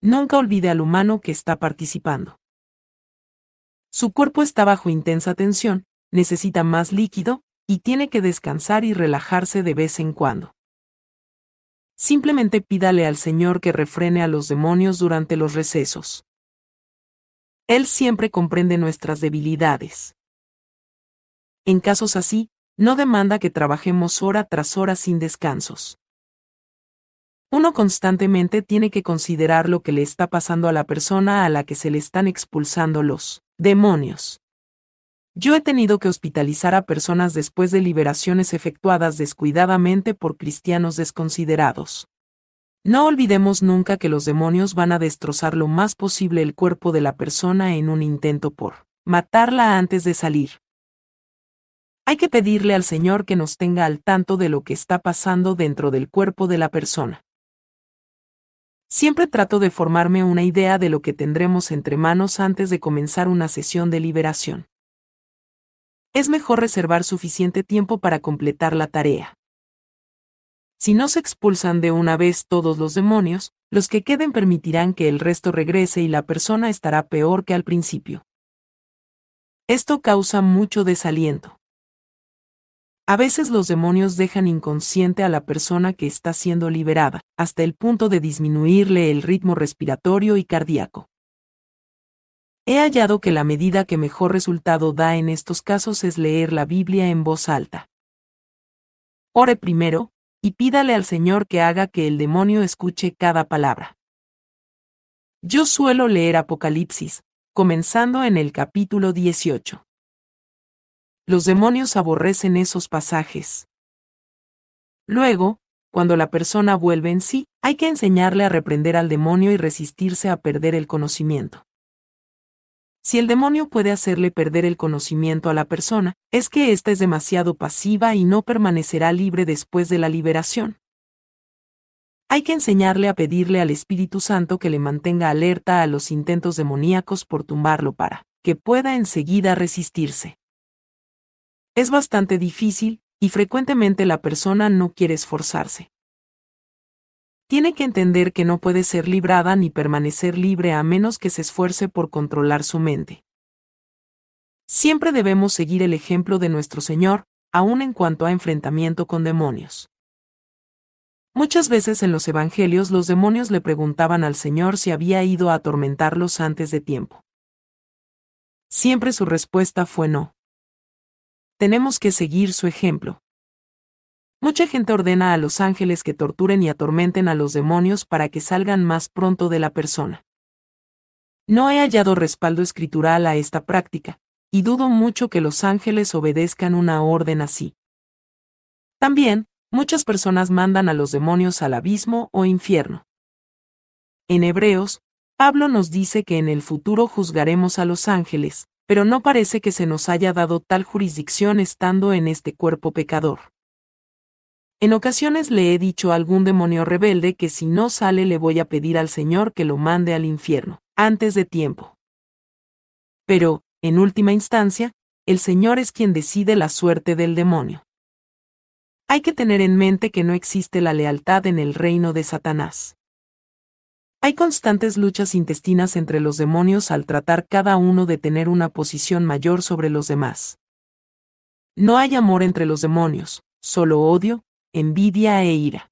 Nunca olvide al humano que está participando. Su cuerpo está bajo intensa tensión, necesita más líquido, y tiene que descansar y relajarse de vez en cuando. Simplemente pídale al Señor que refrene a los demonios durante los recesos. Él siempre comprende nuestras debilidades. en casos así, no demanda que trabajemos hora tras hora sin descansos. Uno constantemente tiene que considerar lo que le está pasando a la persona a la que se le están expulsando los demonios. Yo he tenido que hospitalizar a personas después de liberaciones efectuadas descuidadamente por cristianos desconsiderados. No olvidemos nunca que los demonios van a destrozar lo más posible el cuerpo de la persona en un intento por matarla antes de salir. Hay que pedirle al Señor que nos tenga al tanto de lo que está pasando dentro del cuerpo de la persona. Siempre trato de formarme una idea de lo que tendremos entre manos antes de comenzar una sesión de liberación. Es mejor reservar suficiente tiempo para completar la tarea. Si no se expulsan de una vez todos los demonios, los que queden permitirán que el resto regrese y la persona estará peor que al principio. Esto causa mucho desaliento. A veces los demonios dejan inconsciente a la persona que está siendo liberada, hasta el punto de disminuirle el ritmo respiratorio y cardíaco. He hallado que la medida que mejor resultado da en estos casos es leer la Biblia en voz alta. Ore primero, y pídale al Señor que haga que el demonio escuche cada palabra. Yo suelo leer Apocalipsis, comenzando en el capítulo 18. Los demonios aborrecen esos pasajes. Luego, cuando la persona vuelve en sí, hay que enseñarle a reprender al demonio y resistirse a perder el conocimiento. Si el demonio puede hacerle perder el conocimiento a la persona, es que ésta es demasiado pasiva y no permanecerá libre después de la liberación. Hay que enseñarle a pedirle al Espíritu Santo que le mantenga alerta a los intentos demoníacos por tumbarlo para que pueda enseguida resistirse. Es bastante difícil, y frecuentemente la persona no quiere esforzarse. Tiene que entender que no puede ser librada ni permanecer libre a menos que se esfuerce por controlar su mente. Siempre debemos seguir el ejemplo de nuestro Señor, aun en cuanto a enfrentamiento con demonios. Muchas veces en los Evangelios los demonios le preguntaban al Señor si había ido a atormentarlos antes de tiempo. Siempre su respuesta fue no tenemos que seguir su ejemplo. Mucha gente ordena a los ángeles que torturen y atormenten a los demonios para que salgan más pronto de la persona. No he hallado respaldo escritural a esta práctica, y dudo mucho que los ángeles obedezcan una orden así. También, muchas personas mandan a los demonios al abismo o infierno. En Hebreos, Pablo nos dice que en el futuro juzgaremos a los ángeles, pero no parece que se nos haya dado tal jurisdicción estando en este cuerpo pecador. En ocasiones le he dicho a algún demonio rebelde que si no sale le voy a pedir al Señor que lo mande al infierno, antes de tiempo. Pero, en última instancia, el Señor es quien decide la suerte del demonio. Hay que tener en mente que no existe la lealtad en el reino de Satanás. Hay constantes luchas intestinas entre los demonios al tratar cada uno de tener una posición mayor sobre los demás. No hay amor entre los demonios, solo odio, envidia e ira.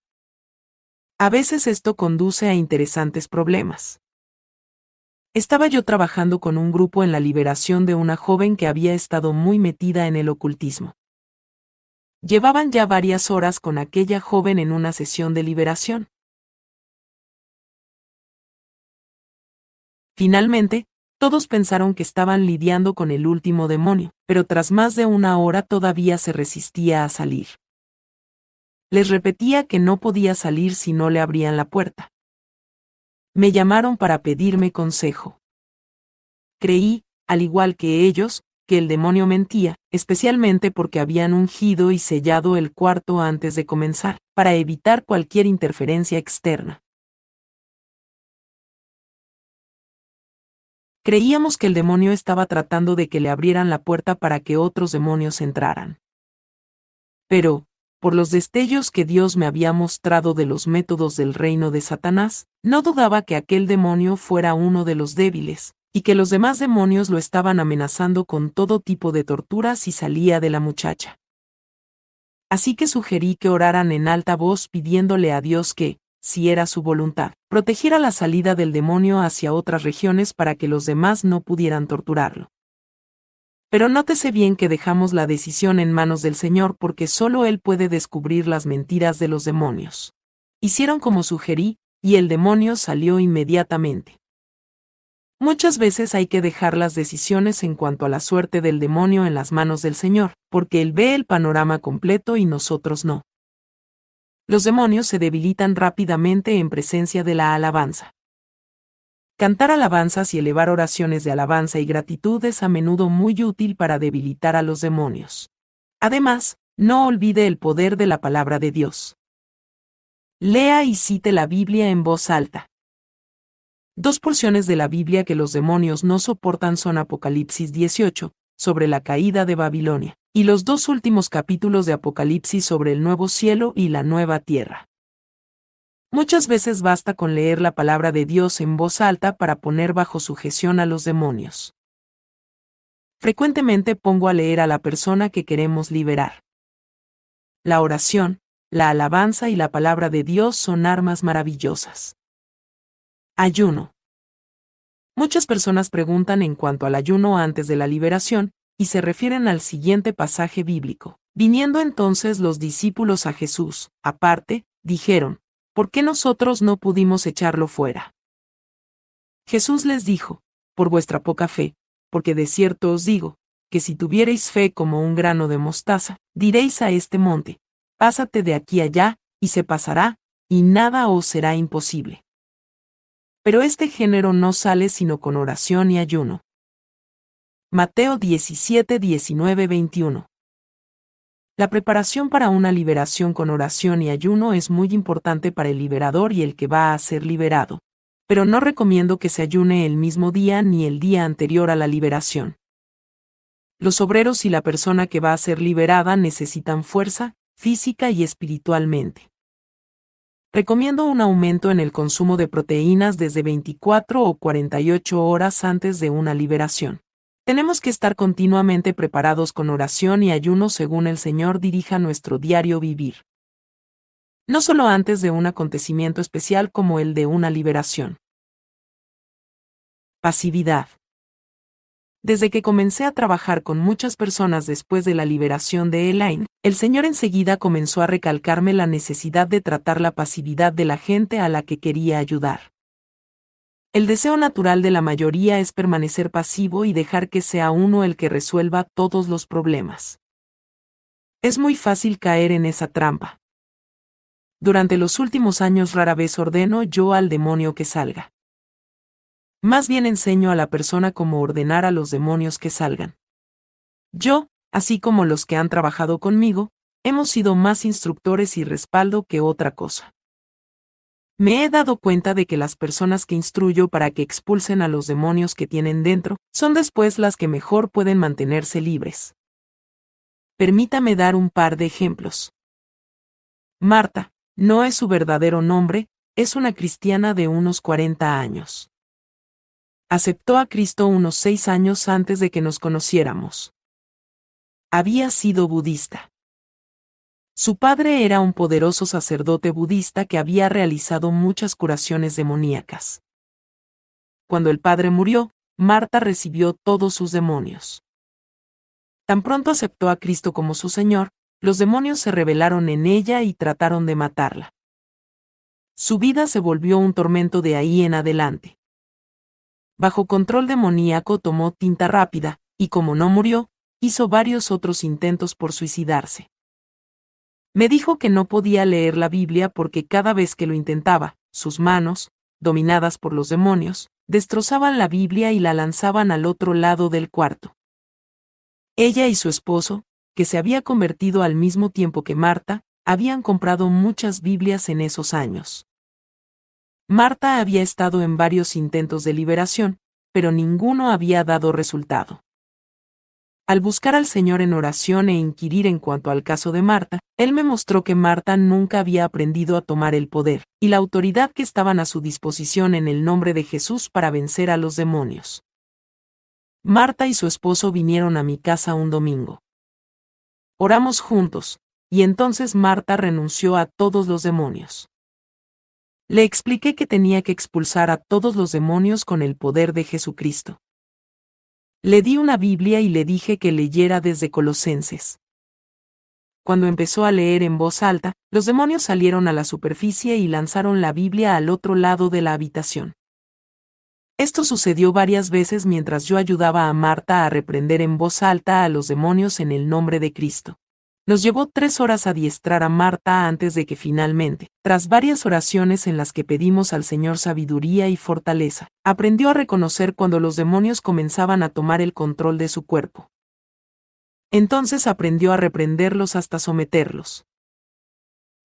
A veces esto conduce a interesantes problemas. Estaba yo trabajando con un grupo en la liberación de una joven que había estado muy metida en el ocultismo. Llevaban ya varias horas con aquella joven en una sesión de liberación. Finalmente, todos pensaron que estaban lidiando con el último demonio, pero tras más de una hora todavía se resistía a salir. Les repetía que no podía salir si no le abrían la puerta. Me llamaron para pedirme consejo. Creí, al igual que ellos, que el demonio mentía, especialmente porque habían ungido y sellado el cuarto antes de comenzar, para evitar cualquier interferencia externa. Creíamos que el demonio estaba tratando de que le abrieran la puerta para que otros demonios entraran. Pero, por los destellos que Dios me había mostrado de los métodos del reino de Satanás, no dudaba que aquel demonio fuera uno de los débiles, y que los demás demonios lo estaban amenazando con todo tipo de torturas si salía de la muchacha. Así que sugerí que oraran en alta voz pidiéndole a Dios que, si era su voluntad, protegiera la salida del demonio hacia otras regiones para que los demás no pudieran torturarlo. Pero nótese bien que dejamos la decisión en manos del Señor porque solo Él puede descubrir las mentiras de los demonios. Hicieron como sugerí, y el demonio salió inmediatamente. Muchas veces hay que dejar las decisiones en cuanto a la suerte del demonio en las manos del Señor, porque Él ve el panorama completo y nosotros no. Los demonios se debilitan rápidamente en presencia de la alabanza. Cantar alabanzas y elevar oraciones de alabanza y gratitud es a menudo muy útil para debilitar a los demonios. Además, no olvide el poder de la palabra de Dios. Lea y cite la Biblia en voz alta. Dos porciones de la Biblia que los demonios no soportan son Apocalipsis 18, sobre la caída de Babilonia, y los dos últimos capítulos de Apocalipsis sobre el nuevo cielo y la nueva tierra. Muchas veces basta con leer la palabra de Dios en voz alta para poner bajo sujeción a los demonios. Frecuentemente pongo a leer a la persona que queremos liberar. La oración, la alabanza y la palabra de Dios son armas maravillosas. Ayuno. Muchas personas preguntan en cuanto al ayuno antes de la liberación, y se refieren al siguiente pasaje bíblico. Viniendo entonces los discípulos a Jesús, aparte, dijeron, ¿por qué nosotros no pudimos echarlo fuera? Jesús les dijo, por vuestra poca fe, porque de cierto os digo, que si tuvierais fe como un grano de mostaza, diréis a este monte, pásate de aquí allá, y se pasará, y nada os será imposible. Pero este género no sale sino con oración y ayuno. Mateo 17, 19, 21. La preparación para una liberación con oración y ayuno es muy importante para el liberador y el que va a ser liberado. Pero no recomiendo que se ayune el mismo día ni el día anterior a la liberación. Los obreros y la persona que va a ser liberada necesitan fuerza, física y espiritualmente. Recomiendo un aumento en el consumo de proteínas desde 24 o 48 horas antes de una liberación. Tenemos que estar continuamente preparados con oración y ayuno según el Señor dirija nuestro diario vivir. No solo antes de un acontecimiento especial como el de una liberación. Pasividad. Desde que comencé a trabajar con muchas personas después de la liberación de Elaine, el Señor enseguida comenzó a recalcarme la necesidad de tratar la pasividad de la gente a la que quería ayudar. El deseo natural de la mayoría es permanecer pasivo y dejar que sea uno el que resuelva todos los problemas. Es muy fácil caer en esa trampa. Durante los últimos años rara vez ordeno yo al demonio que salga. Más bien enseño a la persona cómo ordenar a los demonios que salgan. Yo, así como los que han trabajado conmigo, hemos sido más instructores y respaldo que otra cosa. Me he dado cuenta de que las personas que instruyo para que expulsen a los demonios que tienen dentro, son después las que mejor pueden mantenerse libres. Permítame dar un par de ejemplos. Marta, no es su verdadero nombre, es una cristiana de unos 40 años. Aceptó a Cristo unos seis años antes de que nos conociéramos. Había sido budista. Su padre era un poderoso sacerdote budista que había realizado muchas curaciones demoníacas. Cuando el padre murió, Marta recibió todos sus demonios. Tan pronto aceptó a Cristo como su Señor, los demonios se rebelaron en ella y trataron de matarla. Su vida se volvió un tormento de ahí en adelante. Bajo control demoníaco tomó tinta rápida, y como no murió, hizo varios otros intentos por suicidarse. Me dijo que no podía leer la Biblia porque cada vez que lo intentaba, sus manos, dominadas por los demonios, destrozaban la Biblia y la lanzaban al otro lado del cuarto. Ella y su esposo, que se había convertido al mismo tiempo que Marta, habían comprado muchas Biblias en esos años. Marta había estado en varios intentos de liberación, pero ninguno había dado resultado. Al buscar al Señor en oración e inquirir en cuanto al caso de Marta, Él me mostró que Marta nunca había aprendido a tomar el poder y la autoridad que estaban a su disposición en el nombre de Jesús para vencer a los demonios. Marta y su esposo vinieron a mi casa un domingo. Oramos juntos, y entonces Marta renunció a todos los demonios. Le expliqué que tenía que expulsar a todos los demonios con el poder de Jesucristo. Le di una Biblia y le dije que leyera desde Colosenses. Cuando empezó a leer en voz alta, los demonios salieron a la superficie y lanzaron la Biblia al otro lado de la habitación. Esto sucedió varias veces mientras yo ayudaba a Marta a reprender en voz alta a los demonios en el nombre de Cristo. Nos llevó tres horas adiestrar a Marta antes de que finalmente, tras varias oraciones en las que pedimos al Señor sabiduría y fortaleza, aprendió a reconocer cuando los demonios comenzaban a tomar el control de su cuerpo. Entonces aprendió a reprenderlos hasta someterlos.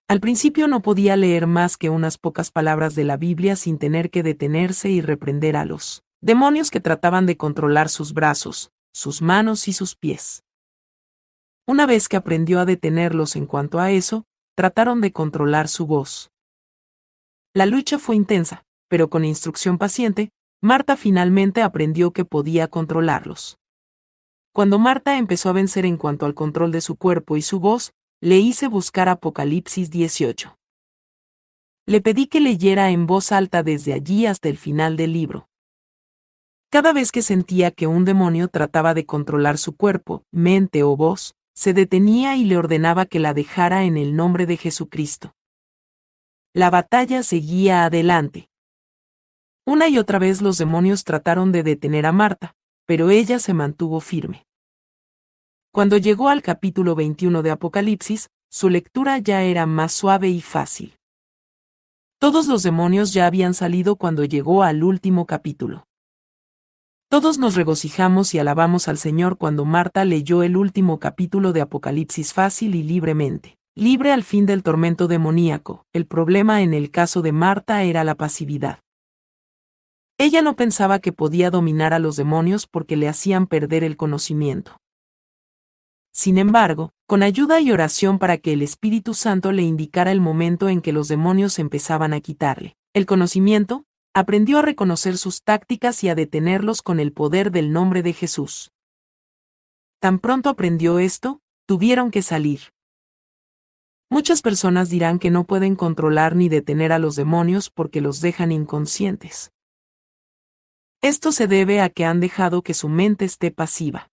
Al principio no podía leer más que unas pocas palabras de la Biblia sin tener que detenerse y reprender a los demonios que trataban de controlar sus brazos, sus manos y sus pies. Una vez que aprendió a detenerlos en cuanto a eso, trataron de controlar su voz. La lucha fue intensa, pero con instrucción paciente, Marta finalmente aprendió que podía controlarlos. Cuando Marta empezó a vencer en cuanto al control de su cuerpo y su voz, le hice buscar Apocalipsis 18. Le pedí que leyera en voz alta desde allí hasta el final del libro. Cada vez que sentía que un demonio trataba de controlar su cuerpo, mente o voz, se detenía y le ordenaba que la dejara en el nombre de Jesucristo. La batalla seguía adelante. Una y otra vez los demonios trataron de detener a Marta, pero ella se mantuvo firme. Cuando llegó al capítulo 21 de Apocalipsis, su lectura ya era más suave y fácil. Todos los demonios ya habían salido cuando llegó al último capítulo. Todos nos regocijamos y alabamos al Señor cuando Marta leyó el último capítulo de Apocalipsis fácil y libremente, libre al fin del tormento demoníaco. El problema en el caso de Marta era la pasividad. Ella no pensaba que podía dominar a los demonios porque le hacían perder el conocimiento. Sin embargo, con ayuda y oración para que el Espíritu Santo le indicara el momento en que los demonios empezaban a quitarle el conocimiento, aprendió a reconocer sus tácticas y a detenerlos con el poder del nombre de Jesús. Tan pronto aprendió esto, tuvieron que salir. Muchas personas dirán que no pueden controlar ni detener a los demonios porque los dejan inconscientes. Esto se debe a que han dejado que su mente esté pasiva.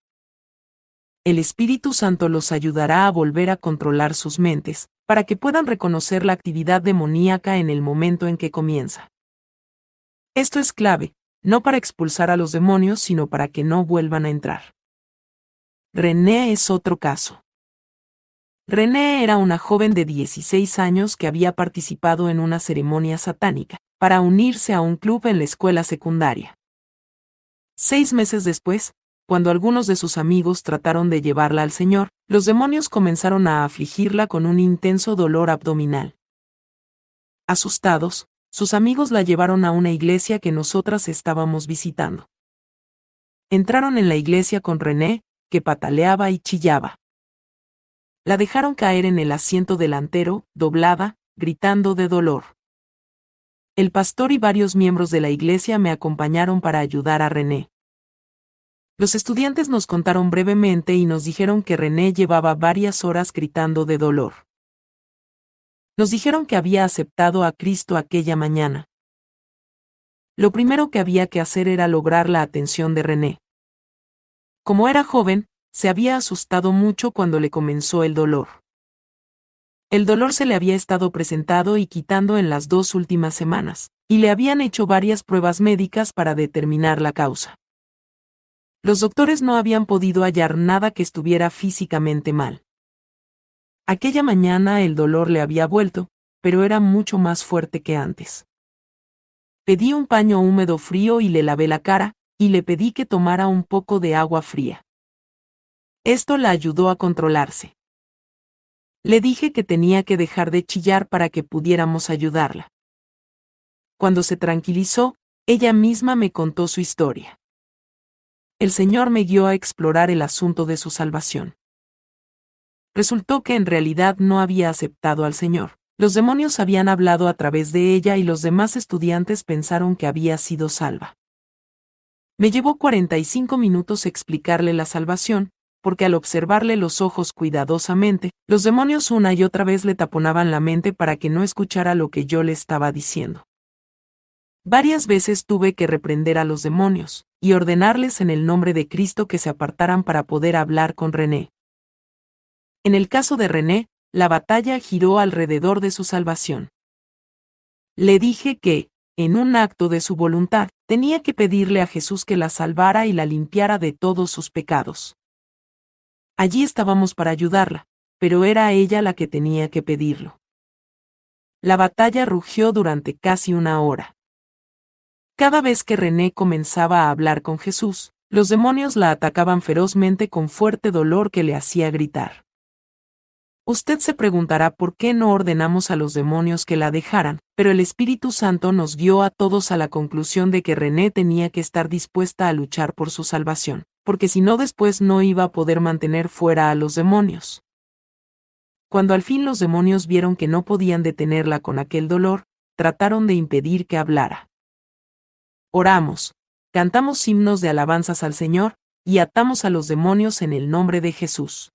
El Espíritu Santo los ayudará a volver a controlar sus mentes, para que puedan reconocer la actividad demoníaca en el momento en que comienza. Esto es clave, no para expulsar a los demonios, sino para que no vuelvan a entrar. René es otro caso. René era una joven de 16 años que había participado en una ceremonia satánica, para unirse a un club en la escuela secundaria. Seis meses después, cuando algunos de sus amigos trataron de llevarla al Señor, los demonios comenzaron a afligirla con un intenso dolor abdominal. Asustados, sus amigos la llevaron a una iglesia que nosotras estábamos visitando. Entraron en la iglesia con René, que pataleaba y chillaba. La dejaron caer en el asiento delantero, doblada, gritando de dolor. El pastor y varios miembros de la iglesia me acompañaron para ayudar a René. Los estudiantes nos contaron brevemente y nos dijeron que René llevaba varias horas gritando de dolor. Nos dijeron que había aceptado a Cristo aquella mañana. Lo primero que había que hacer era lograr la atención de René. Como era joven, se había asustado mucho cuando le comenzó el dolor. El dolor se le había estado presentado y quitando en las dos últimas semanas, y le habían hecho varias pruebas médicas para determinar la causa. Los doctores no habían podido hallar nada que estuviera físicamente mal. Aquella mañana el dolor le había vuelto, pero era mucho más fuerte que antes. Pedí un paño húmedo frío y le lavé la cara, y le pedí que tomara un poco de agua fría. Esto la ayudó a controlarse. Le dije que tenía que dejar de chillar para que pudiéramos ayudarla. Cuando se tranquilizó, ella misma me contó su historia. El Señor me guió a explorar el asunto de su salvación resultó que en realidad no había aceptado al Señor. Los demonios habían hablado a través de ella y los demás estudiantes pensaron que había sido salva. Me llevó 45 minutos explicarle la salvación, porque al observarle los ojos cuidadosamente, los demonios una y otra vez le taponaban la mente para que no escuchara lo que yo le estaba diciendo. Varias veces tuve que reprender a los demonios, y ordenarles en el nombre de Cristo que se apartaran para poder hablar con René. En el caso de René, la batalla giró alrededor de su salvación. Le dije que, en un acto de su voluntad, tenía que pedirle a Jesús que la salvara y la limpiara de todos sus pecados. Allí estábamos para ayudarla, pero era ella la que tenía que pedirlo. La batalla rugió durante casi una hora. Cada vez que René comenzaba a hablar con Jesús, los demonios la atacaban ferozmente con fuerte dolor que le hacía gritar. Usted se preguntará por qué no ordenamos a los demonios que la dejaran, pero el Espíritu Santo nos guió a todos a la conclusión de que René tenía que estar dispuesta a luchar por su salvación, porque si no después no iba a poder mantener fuera a los demonios. Cuando al fin los demonios vieron que no podían detenerla con aquel dolor, trataron de impedir que hablara. Oramos, cantamos himnos de alabanzas al Señor, y atamos a los demonios en el nombre de Jesús.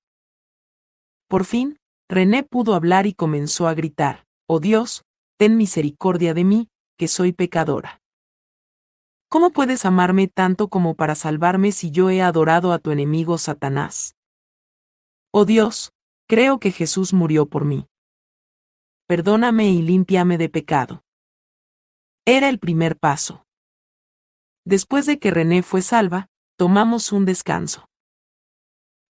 Por fin, René pudo hablar y comenzó a gritar, Oh Dios, ten misericordia de mí, que soy pecadora. ¿Cómo puedes amarme tanto como para salvarme si yo he adorado a tu enemigo Satanás? Oh Dios, creo que Jesús murió por mí. Perdóname y límpiame de pecado. Era el primer paso. Después de que René fue salva, tomamos un descanso.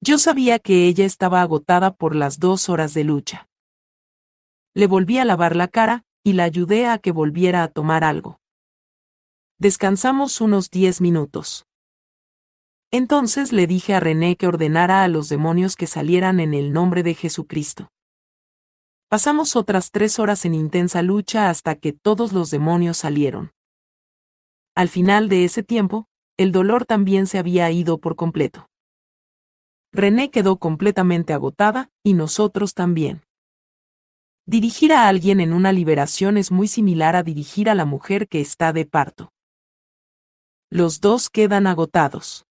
Yo sabía que ella estaba agotada por las dos horas de lucha. Le volví a lavar la cara, y la ayudé a que volviera a tomar algo. Descansamos unos diez minutos. Entonces le dije a René que ordenara a los demonios que salieran en el nombre de Jesucristo. Pasamos otras tres horas en intensa lucha hasta que todos los demonios salieron. Al final de ese tiempo, el dolor también se había ido por completo. René quedó completamente agotada, y nosotros también. Dirigir a alguien en una liberación es muy similar a dirigir a la mujer que está de parto. Los dos quedan agotados.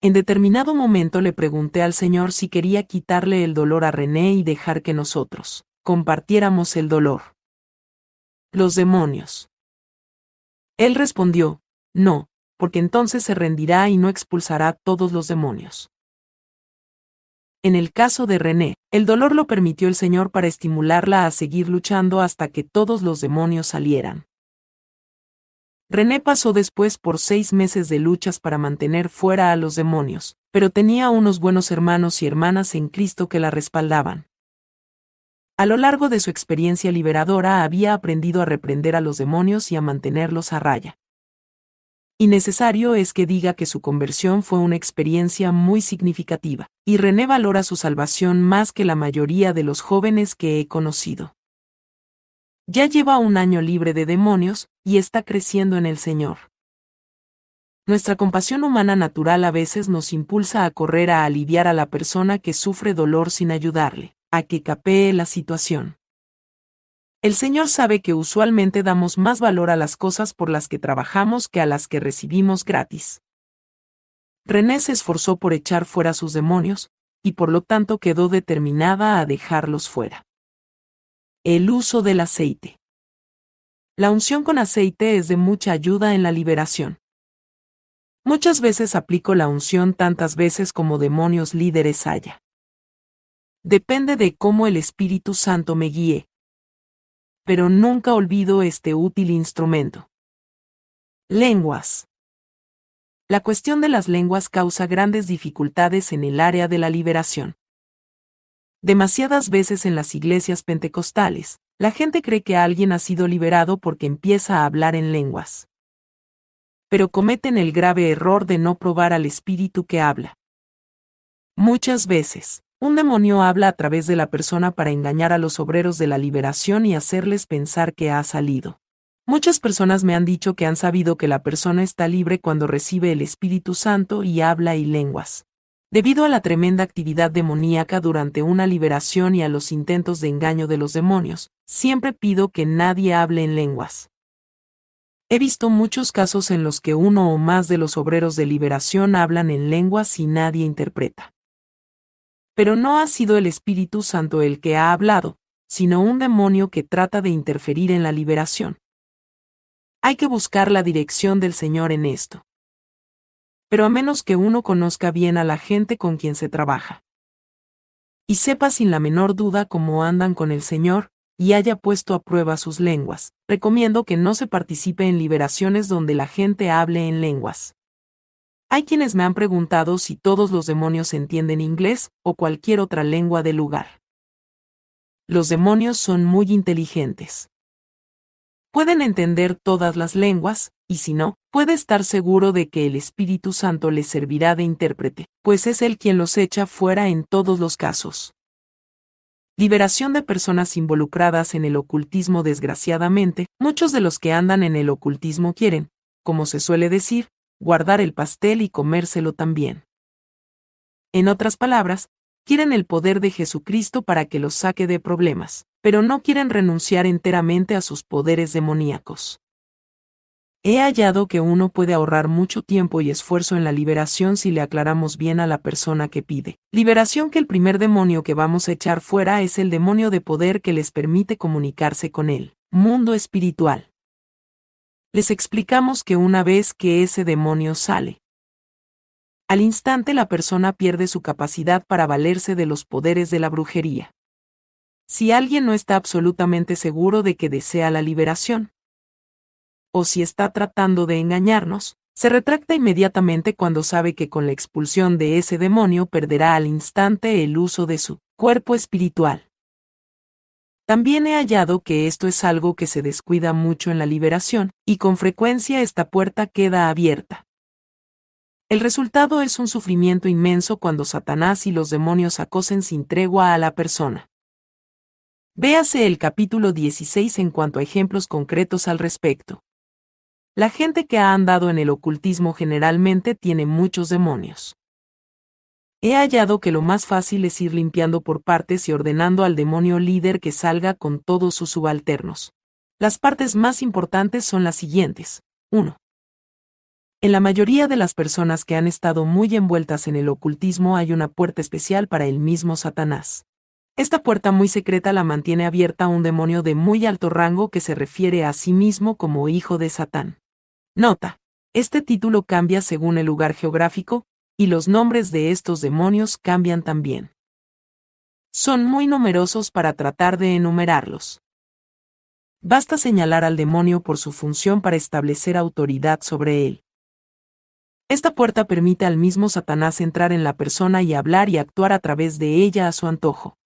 En determinado momento le pregunté al Señor si quería quitarle el dolor a René y dejar que nosotros compartiéramos el dolor. Los demonios. Él respondió, no, porque entonces se rendirá y no expulsará todos los demonios. En el caso de René, el dolor lo permitió el Señor para estimularla a seguir luchando hasta que todos los demonios salieran. René pasó después por seis meses de luchas para mantener fuera a los demonios, pero tenía unos buenos hermanos y hermanas en Cristo que la respaldaban. A lo largo de su experiencia liberadora había aprendido a reprender a los demonios y a mantenerlos a raya. Y necesario es que diga que su conversión fue una experiencia muy significativa, y René valora su salvación más que la mayoría de los jóvenes que he conocido. Ya lleva un año libre de demonios, y está creciendo en el Señor. Nuestra compasión humana natural a veces nos impulsa a correr a aliviar a la persona que sufre dolor sin ayudarle a que capee la situación. El Señor sabe que usualmente damos más valor a las cosas por las que trabajamos que a las que recibimos gratis. René se esforzó por echar fuera sus demonios, y por lo tanto quedó determinada a dejarlos fuera. El uso del aceite. La unción con aceite es de mucha ayuda en la liberación. Muchas veces aplico la unción tantas veces como demonios líderes haya. Depende de cómo el Espíritu Santo me guíe. Pero nunca olvido este útil instrumento. Lenguas. La cuestión de las lenguas causa grandes dificultades en el área de la liberación. Demasiadas veces en las iglesias pentecostales, la gente cree que alguien ha sido liberado porque empieza a hablar en lenguas. Pero cometen el grave error de no probar al espíritu que habla. Muchas veces, un demonio habla a través de la persona para engañar a los obreros de la liberación y hacerles pensar que ha salido. Muchas personas me han dicho que han sabido que la persona está libre cuando recibe el Espíritu Santo y habla y lenguas. Debido a la tremenda actividad demoníaca durante una liberación y a los intentos de engaño de los demonios, siempre pido que nadie hable en lenguas. He visto muchos casos en los que uno o más de los obreros de liberación hablan en lenguas y nadie interpreta. Pero no ha sido el Espíritu Santo el que ha hablado, sino un demonio que trata de interferir en la liberación. Hay que buscar la dirección del Señor en esto. Pero a menos que uno conozca bien a la gente con quien se trabaja. Y sepa sin la menor duda cómo andan con el Señor, y haya puesto a prueba sus lenguas, recomiendo que no se participe en liberaciones donde la gente hable en lenguas. Hay quienes me han preguntado si todos los demonios entienden inglés o cualquier otra lengua del lugar. Los demonios son muy inteligentes. Pueden entender todas las lenguas, y si no, puede estar seguro de que el Espíritu Santo les servirá de intérprete, pues es él quien los echa fuera en todos los casos. Liberación de personas involucradas en el ocultismo desgraciadamente, muchos de los que andan en el ocultismo quieren, como se suele decir, guardar el pastel y comérselo también. En otras palabras, quieren el poder de Jesucristo para que los saque de problemas, pero no quieren renunciar enteramente a sus poderes demoníacos. He hallado que uno puede ahorrar mucho tiempo y esfuerzo en la liberación si le aclaramos bien a la persona que pide. Liberación que el primer demonio que vamos a echar fuera es el demonio de poder que les permite comunicarse con él, mundo espiritual. Les explicamos que una vez que ese demonio sale, al instante la persona pierde su capacidad para valerse de los poderes de la brujería. Si alguien no está absolutamente seguro de que desea la liberación, o si está tratando de engañarnos, se retracta inmediatamente cuando sabe que con la expulsión de ese demonio perderá al instante el uso de su cuerpo espiritual. También he hallado que esto es algo que se descuida mucho en la liberación, y con frecuencia esta puerta queda abierta. El resultado es un sufrimiento inmenso cuando Satanás y los demonios acosen sin tregua a la persona. Véase el capítulo 16 en cuanto a ejemplos concretos al respecto. La gente que ha andado en el ocultismo generalmente tiene muchos demonios. He hallado que lo más fácil es ir limpiando por partes y ordenando al demonio líder que salga con todos sus subalternos. Las partes más importantes son las siguientes. 1. En la mayoría de las personas que han estado muy envueltas en el ocultismo hay una puerta especial para el mismo Satanás. Esta puerta muy secreta la mantiene abierta un demonio de muy alto rango que se refiere a sí mismo como hijo de Satán. Nota. Este título cambia según el lugar geográfico, y los nombres de estos demonios cambian también. Son muy numerosos para tratar de enumerarlos. Basta señalar al demonio por su función para establecer autoridad sobre él. Esta puerta permite al mismo Satanás entrar en la persona y hablar y actuar a través de ella a su antojo.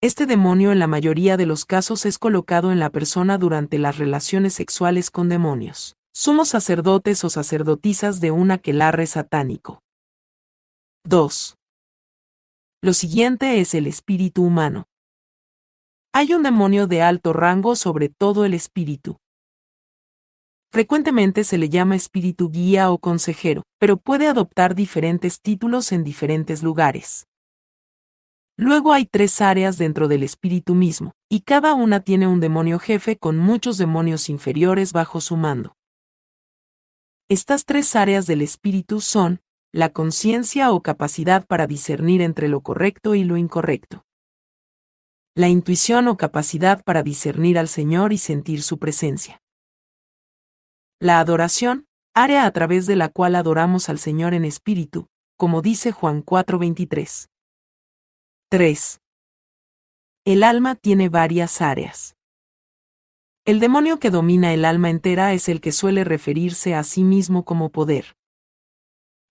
Este demonio en la mayoría de los casos es colocado en la persona durante las relaciones sexuales con demonios. Somos sacerdotes o sacerdotisas de un aquelarre satánico. 2. Lo siguiente es el espíritu humano. Hay un demonio de alto rango sobre todo el espíritu. Frecuentemente se le llama espíritu guía o consejero, pero puede adoptar diferentes títulos en diferentes lugares. Luego hay tres áreas dentro del espíritu mismo, y cada una tiene un demonio jefe con muchos demonios inferiores bajo su mando. Estas tres áreas del espíritu son, la conciencia o capacidad para discernir entre lo correcto y lo incorrecto. La intuición o capacidad para discernir al Señor y sentir su presencia. La adoración, área a través de la cual adoramos al Señor en espíritu, como dice Juan 4:23. 3. El alma tiene varias áreas. El demonio que domina el alma entera es el que suele referirse a sí mismo como poder.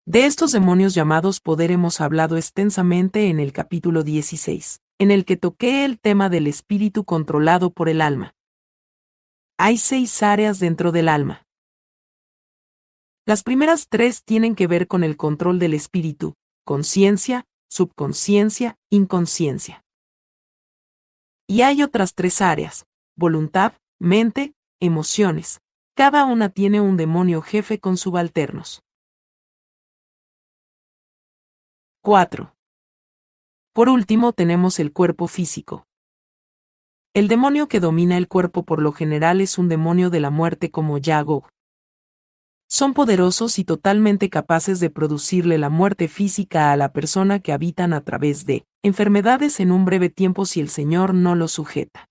De estos demonios llamados poder hemos hablado extensamente en el capítulo 16, en el que toqué el tema del espíritu controlado por el alma. Hay seis áreas dentro del alma. Las primeras tres tienen que ver con el control del espíritu, conciencia, subconsciencia, inconsciencia. Y hay otras tres áreas, voluntad, mente, emociones. Cada una tiene un demonio jefe con subalternos. 4. Por último tenemos el cuerpo físico. El demonio que domina el cuerpo por lo general es un demonio de la muerte como Yago, son poderosos y totalmente capaces de producirle la muerte física a la persona que habitan a través de enfermedades en un breve tiempo si el Señor no lo sujeta.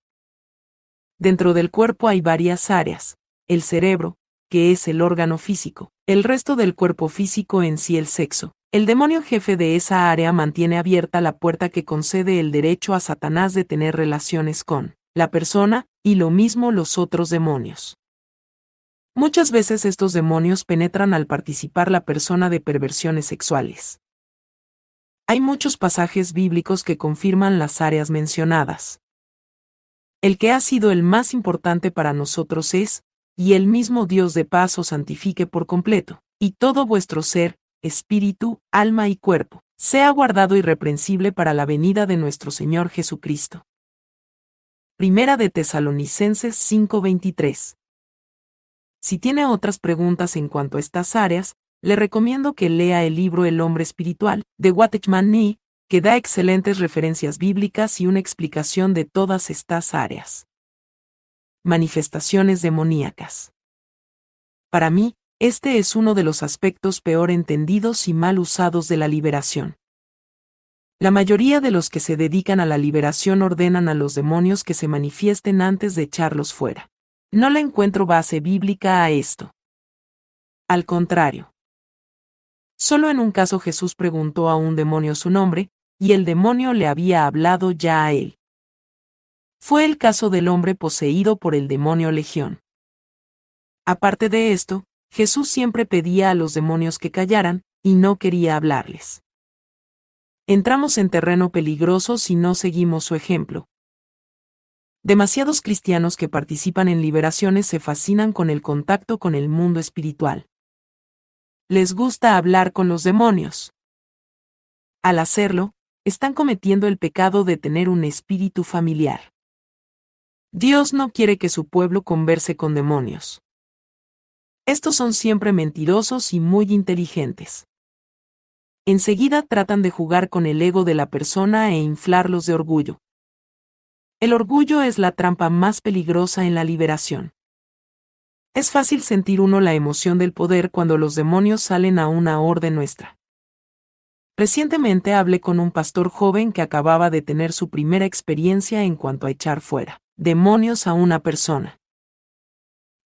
Dentro del cuerpo hay varias áreas, el cerebro, que es el órgano físico, el resto del cuerpo físico en sí el sexo. El demonio jefe de esa área mantiene abierta la puerta que concede el derecho a Satanás de tener relaciones con la persona, y lo mismo los otros demonios. Muchas veces estos demonios penetran al participar la persona de perversiones sexuales. Hay muchos pasajes bíblicos que confirman las áreas mencionadas. El que ha sido el más importante para nosotros es, y el mismo Dios de paz os santifique por completo, y todo vuestro ser, espíritu, alma y cuerpo, sea guardado irreprensible para la venida de nuestro Señor Jesucristo. Primera de Tesalonicenses 5:23. Si tiene otras preguntas en cuanto a estas áreas, le recomiendo que lea el libro El hombre espiritual, de Watchman Nee, que da excelentes referencias bíblicas y una explicación de todas estas áreas. Manifestaciones demoníacas. Para mí, este es uno de los aspectos peor entendidos y mal usados de la liberación. La mayoría de los que se dedican a la liberación ordenan a los demonios que se manifiesten antes de echarlos fuera. No le encuentro base bíblica a esto. Al contrario. Solo en un caso Jesús preguntó a un demonio su nombre, y el demonio le había hablado ya a él. Fue el caso del hombre poseído por el demonio Legión. Aparte de esto, Jesús siempre pedía a los demonios que callaran, y no quería hablarles. Entramos en terreno peligroso si no seguimos su ejemplo. Demasiados cristianos que participan en liberaciones se fascinan con el contacto con el mundo espiritual. Les gusta hablar con los demonios. Al hacerlo, están cometiendo el pecado de tener un espíritu familiar. Dios no quiere que su pueblo converse con demonios. Estos son siempre mentirosos y muy inteligentes. Enseguida tratan de jugar con el ego de la persona e inflarlos de orgullo. El orgullo es la trampa más peligrosa en la liberación. Es fácil sentir uno la emoción del poder cuando los demonios salen a una orden nuestra. Recientemente hablé con un pastor joven que acababa de tener su primera experiencia en cuanto a echar fuera demonios a una persona.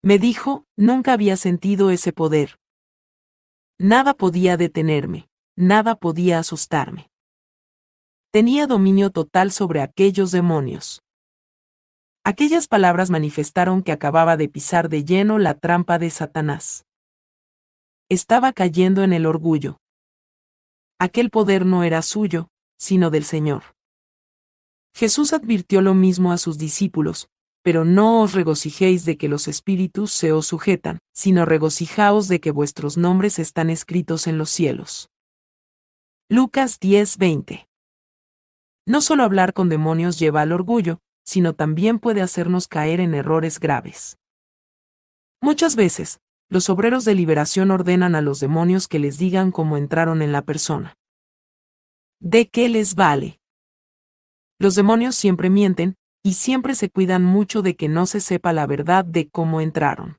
Me dijo, nunca había sentido ese poder. Nada podía detenerme, nada podía asustarme. Tenía dominio total sobre aquellos demonios. Aquellas palabras manifestaron que acababa de pisar de lleno la trampa de Satanás. Estaba cayendo en el orgullo. Aquel poder no era suyo, sino del Señor. Jesús advirtió lo mismo a sus discípulos, pero no os regocijéis de que los espíritus se os sujetan, sino regocijaos de que vuestros nombres están escritos en los cielos. Lucas 10:20 No solo hablar con demonios lleva al orgullo, sino también puede hacernos caer en errores graves. Muchas veces, los obreros de liberación ordenan a los demonios que les digan cómo entraron en la persona. ¿De qué les vale? Los demonios siempre mienten, y siempre se cuidan mucho de que no se sepa la verdad de cómo entraron.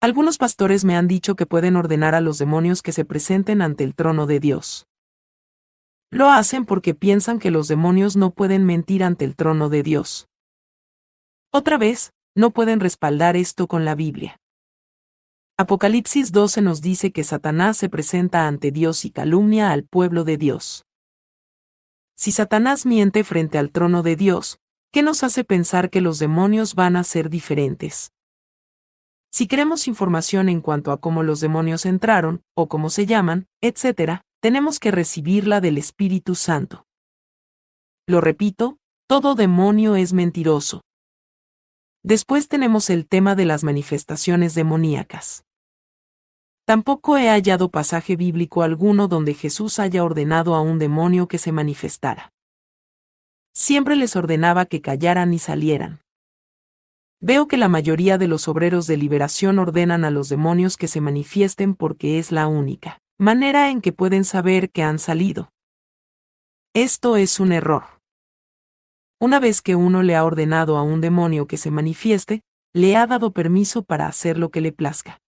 Algunos pastores me han dicho que pueden ordenar a los demonios que se presenten ante el trono de Dios. Lo hacen porque piensan que los demonios no pueden mentir ante el trono de Dios. Otra vez, no pueden respaldar esto con la Biblia. Apocalipsis 12 nos dice que Satanás se presenta ante Dios y calumnia al pueblo de Dios. Si Satanás miente frente al trono de Dios, ¿qué nos hace pensar que los demonios van a ser diferentes? Si queremos información en cuanto a cómo los demonios entraron, o cómo se llaman, etc., tenemos que recibirla del Espíritu Santo. Lo repito, todo demonio es mentiroso. Después tenemos el tema de las manifestaciones demoníacas. Tampoco he hallado pasaje bíblico alguno donde Jesús haya ordenado a un demonio que se manifestara. Siempre les ordenaba que callaran y salieran. Veo que la mayoría de los obreros de liberación ordenan a los demonios que se manifiesten porque es la única manera en que pueden saber que han salido. Esto es un error. Una vez que uno le ha ordenado a un demonio que se manifieste, le ha dado permiso para hacer lo que le plazca.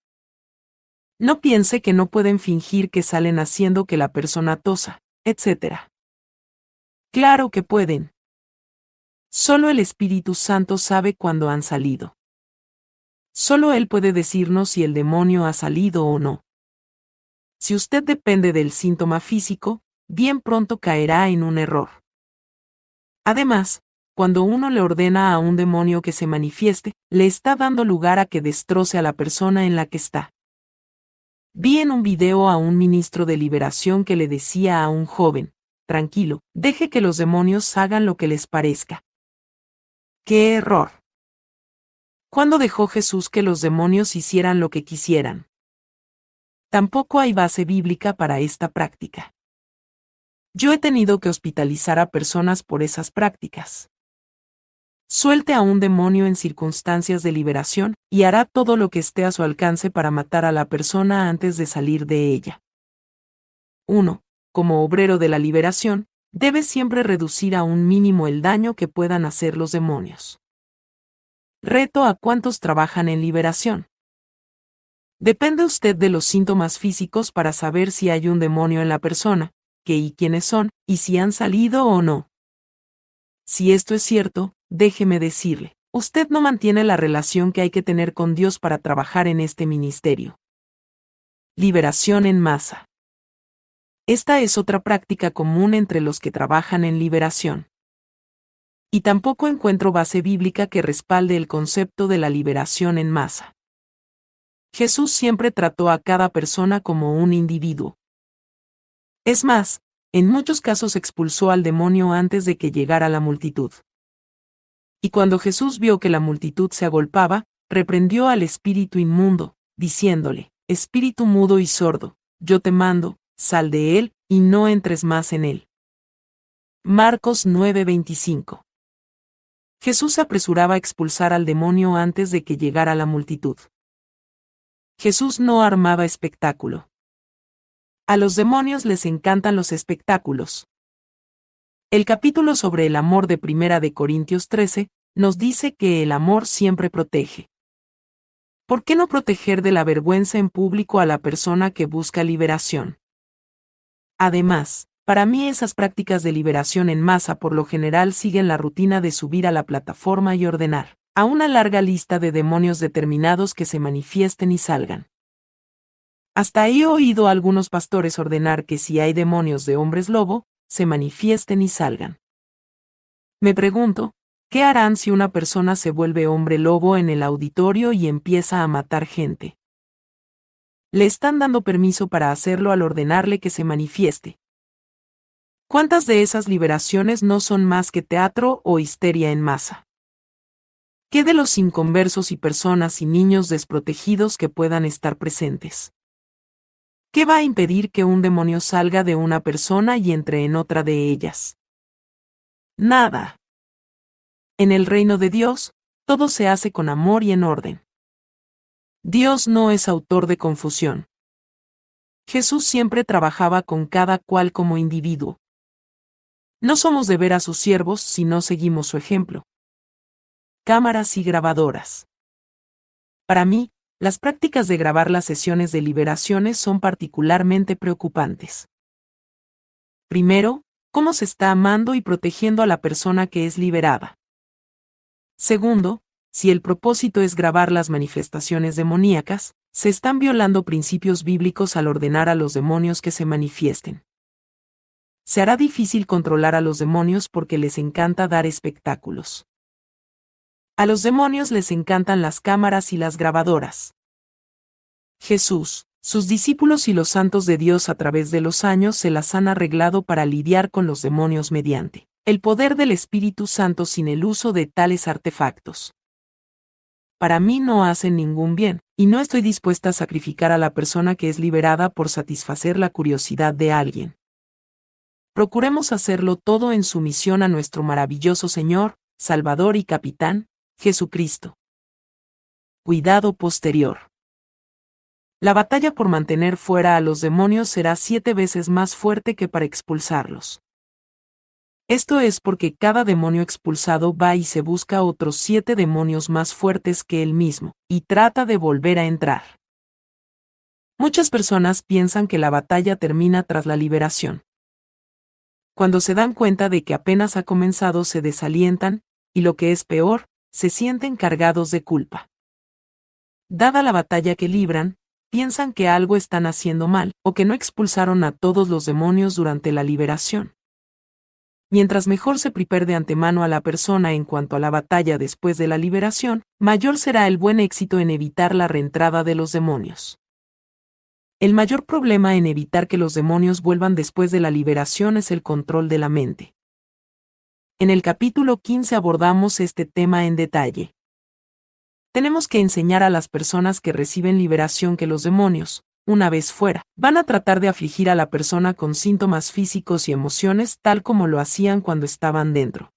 No piense que no pueden fingir que salen haciendo que la persona tosa, etc. Claro que pueden. Solo el Espíritu Santo sabe cuándo han salido. Solo Él puede decirnos si el demonio ha salido o no. Si usted depende del síntoma físico, bien pronto caerá en un error. Además, cuando uno le ordena a un demonio que se manifieste, le está dando lugar a que destroce a la persona en la que está. Vi en un video a un ministro de liberación que le decía a un joven, tranquilo, deje que los demonios hagan lo que les parezca. ¡Qué error! ¿Cuándo dejó Jesús que los demonios hicieran lo que quisieran? Tampoco hay base bíblica para esta práctica. Yo he tenido que hospitalizar a personas por esas prácticas. Suelte a un demonio en circunstancias de liberación, y hará todo lo que esté a su alcance para matar a la persona antes de salir de ella. 1. Como obrero de la liberación, debe siempre reducir a un mínimo el daño que puedan hacer los demonios. Reto a cuántos trabajan en liberación. Depende usted de los síntomas físicos para saber si hay un demonio en la persona, qué y quiénes son, y si han salido o no. Si esto es cierto, déjeme decirle, usted no mantiene la relación que hay que tener con Dios para trabajar en este ministerio. Liberación en masa. Esta es otra práctica común entre los que trabajan en liberación. Y tampoco encuentro base bíblica que respalde el concepto de la liberación en masa. Jesús siempre trató a cada persona como un individuo. Es más, en muchos casos expulsó al demonio antes de que llegara la multitud. Y cuando Jesús vio que la multitud se agolpaba, reprendió al espíritu inmundo, diciéndole, Espíritu mudo y sordo, yo te mando, sal de él, y no entres más en él. Marcos 9:25 Jesús apresuraba a expulsar al demonio antes de que llegara la multitud. Jesús no armaba espectáculo. A los demonios les encantan los espectáculos. El capítulo sobre el amor de Primera de Corintios 13 nos dice que el amor siempre protege. ¿Por qué no proteger de la vergüenza en público a la persona que busca liberación? Además, para mí esas prácticas de liberación en masa por lo general siguen la rutina de subir a la plataforma y ordenar a una larga lista de demonios determinados que se manifiesten y salgan. Hasta he oído a algunos pastores ordenar que si hay demonios de hombres lobo, se manifiesten y salgan. Me pregunto, ¿qué harán si una persona se vuelve hombre lobo en el auditorio y empieza a matar gente? Le están dando permiso para hacerlo al ordenarle que se manifieste. ¿Cuántas de esas liberaciones no son más que teatro o histeria en masa? ¿Qué de los inconversos y personas y niños desprotegidos que puedan estar presentes? ¿Qué va a impedir que un demonio salga de una persona y entre en otra de ellas? Nada. En el reino de Dios, todo se hace con amor y en orden. Dios no es autor de confusión. Jesús siempre trabajaba con cada cual como individuo. No somos de ver a sus siervos si no seguimos su ejemplo cámaras y grabadoras. Para mí, las prácticas de grabar las sesiones de liberaciones son particularmente preocupantes. Primero, cómo se está amando y protegiendo a la persona que es liberada. Segundo, si el propósito es grabar las manifestaciones demoníacas, se están violando principios bíblicos al ordenar a los demonios que se manifiesten. Se hará difícil controlar a los demonios porque les encanta dar espectáculos. A los demonios les encantan las cámaras y las grabadoras. Jesús, sus discípulos y los santos de Dios a través de los años se las han arreglado para lidiar con los demonios mediante el poder del Espíritu Santo sin el uso de tales artefactos. Para mí no hacen ningún bien, y no estoy dispuesta a sacrificar a la persona que es liberada por satisfacer la curiosidad de alguien. Procuremos hacerlo todo en sumisión a nuestro maravilloso Señor, Salvador y Capitán, Jesucristo. Cuidado posterior. La batalla por mantener fuera a los demonios será siete veces más fuerte que para expulsarlos. Esto es porque cada demonio expulsado va y se busca otros siete demonios más fuertes que él mismo, y trata de volver a entrar. Muchas personas piensan que la batalla termina tras la liberación. Cuando se dan cuenta de que apenas ha comenzado se desalientan, y lo que es peor, se sienten cargados de culpa. dada la batalla que libran, piensan que algo están haciendo mal, o que no expulsaron a todos los demonios durante la liberación. Mientras mejor se prepare de antemano a la persona en cuanto a la batalla después de la liberación, mayor será el buen éxito en evitar la reentrada de los demonios. El mayor problema en evitar que los demonios vuelvan después de la liberación es el control de la mente. En el capítulo 15 abordamos este tema en detalle. Tenemos que enseñar a las personas que reciben liberación que los demonios, una vez fuera, van a tratar de afligir a la persona con síntomas físicos y emociones tal como lo hacían cuando estaban dentro.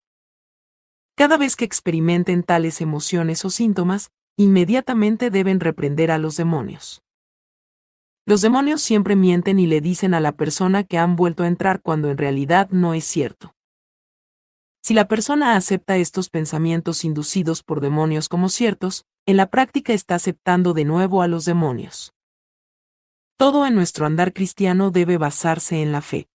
Cada vez que experimenten tales emociones o síntomas, inmediatamente deben reprender a los demonios. Los demonios siempre mienten y le dicen a la persona que han vuelto a entrar cuando en realidad no es cierto. Si la persona acepta estos pensamientos inducidos por demonios como ciertos, en la práctica está aceptando de nuevo a los demonios. Todo en nuestro andar cristiano debe basarse en la fe.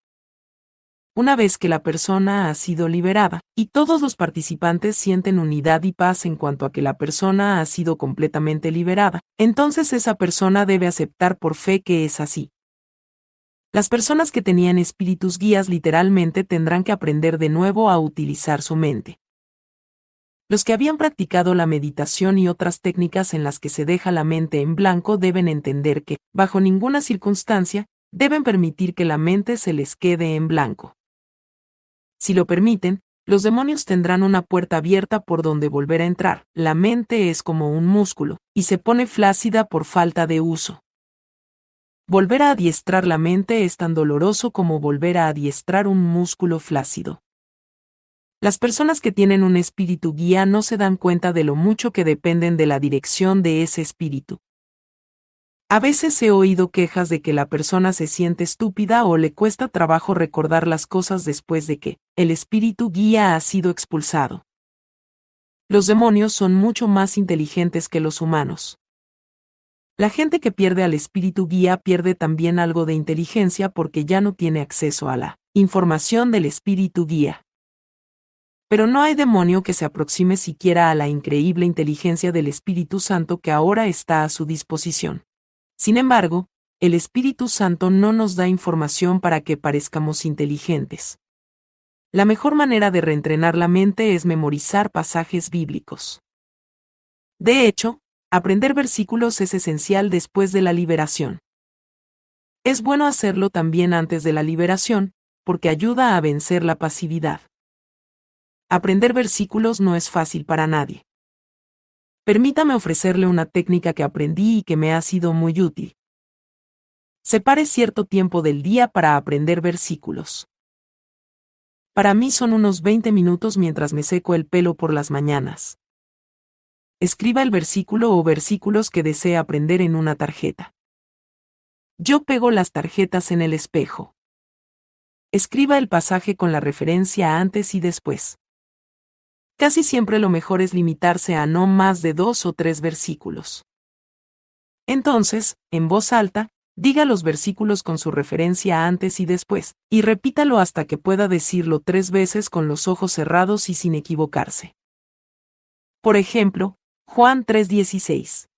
Una vez que la persona ha sido liberada, y todos los participantes sienten unidad y paz en cuanto a que la persona ha sido completamente liberada, entonces esa persona debe aceptar por fe que es así. Las personas que tenían espíritus guías literalmente tendrán que aprender de nuevo a utilizar su mente. Los que habían practicado la meditación y otras técnicas en las que se deja la mente en blanco deben entender que, bajo ninguna circunstancia, deben permitir que la mente se les quede en blanco. Si lo permiten, los demonios tendrán una puerta abierta por donde volver a entrar. La mente es como un músculo, y se pone flácida por falta de uso. Volver a adiestrar la mente es tan doloroso como volver a adiestrar un músculo flácido. Las personas que tienen un espíritu guía no se dan cuenta de lo mucho que dependen de la dirección de ese espíritu. A veces he oído quejas de que la persona se siente estúpida o le cuesta trabajo recordar las cosas después de que el espíritu guía ha sido expulsado. Los demonios son mucho más inteligentes que los humanos. La gente que pierde al espíritu guía pierde también algo de inteligencia porque ya no tiene acceso a la información del espíritu guía. Pero no hay demonio que se aproxime siquiera a la increíble inteligencia del Espíritu Santo que ahora está a su disposición. Sin embargo, el Espíritu Santo no nos da información para que parezcamos inteligentes. La mejor manera de reentrenar la mente es memorizar pasajes bíblicos. De hecho, aprender versículos es esencial después de la liberación. Es bueno hacerlo también antes de la liberación, porque ayuda a vencer la pasividad. Aprender versículos no es fácil para nadie. Permítame ofrecerle una técnica que aprendí y que me ha sido muy útil. Separe cierto tiempo del día para aprender versículos. Para mí son unos 20 minutos mientras me seco el pelo por las mañanas. Escriba el versículo o versículos que desee aprender en una tarjeta. Yo pego las tarjetas en el espejo. Escriba el pasaje con la referencia antes y después. Casi siempre lo mejor es limitarse a no más de dos o tres versículos. Entonces, en voz alta, diga los versículos con su referencia antes y después, y repítalo hasta que pueda decirlo tres veces con los ojos cerrados y sin equivocarse. Por ejemplo, Juan 3:16.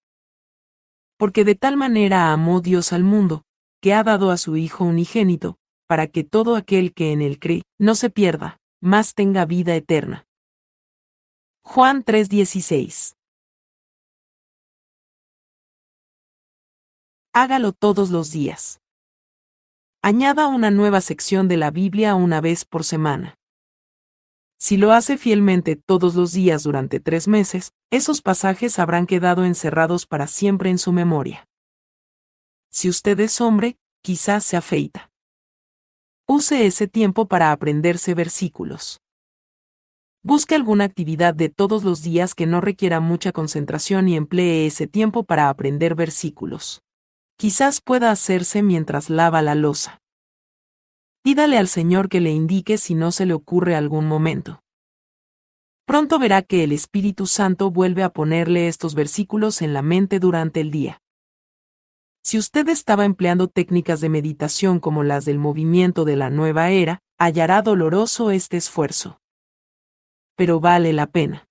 Porque de tal manera amó Dios al mundo, que ha dado a su Hijo unigénito, para que todo aquel que en él cree, no se pierda, mas tenga vida eterna. Juan 3:16. Hágalo todos los días. Añada una nueva sección de la Biblia una vez por semana. Si lo hace fielmente todos los días durante tres meses, esos pasajes habrán quedado encerrados para siempre en su memoria. Si usted es hombre, quizás se afeita. Use ese tiempo para aprenderse versículos. Busque alguna actividad de todos los días que no requiera mucha concentración y emplee ese tiempo para aprender versículos. Quizás pueda hacerse mientras lava la losa. Pídale al Señor que le indique si no se le ocurre algún momento. Pronto verá que el Espíritu Santo vuelve a ponerle estos versículos en la mente durante el día. Si usted estaba empleando técnicas de meditación como las del movimiento de la nueva era, hallará doloroso este esfuerzo. Pero vale la pena.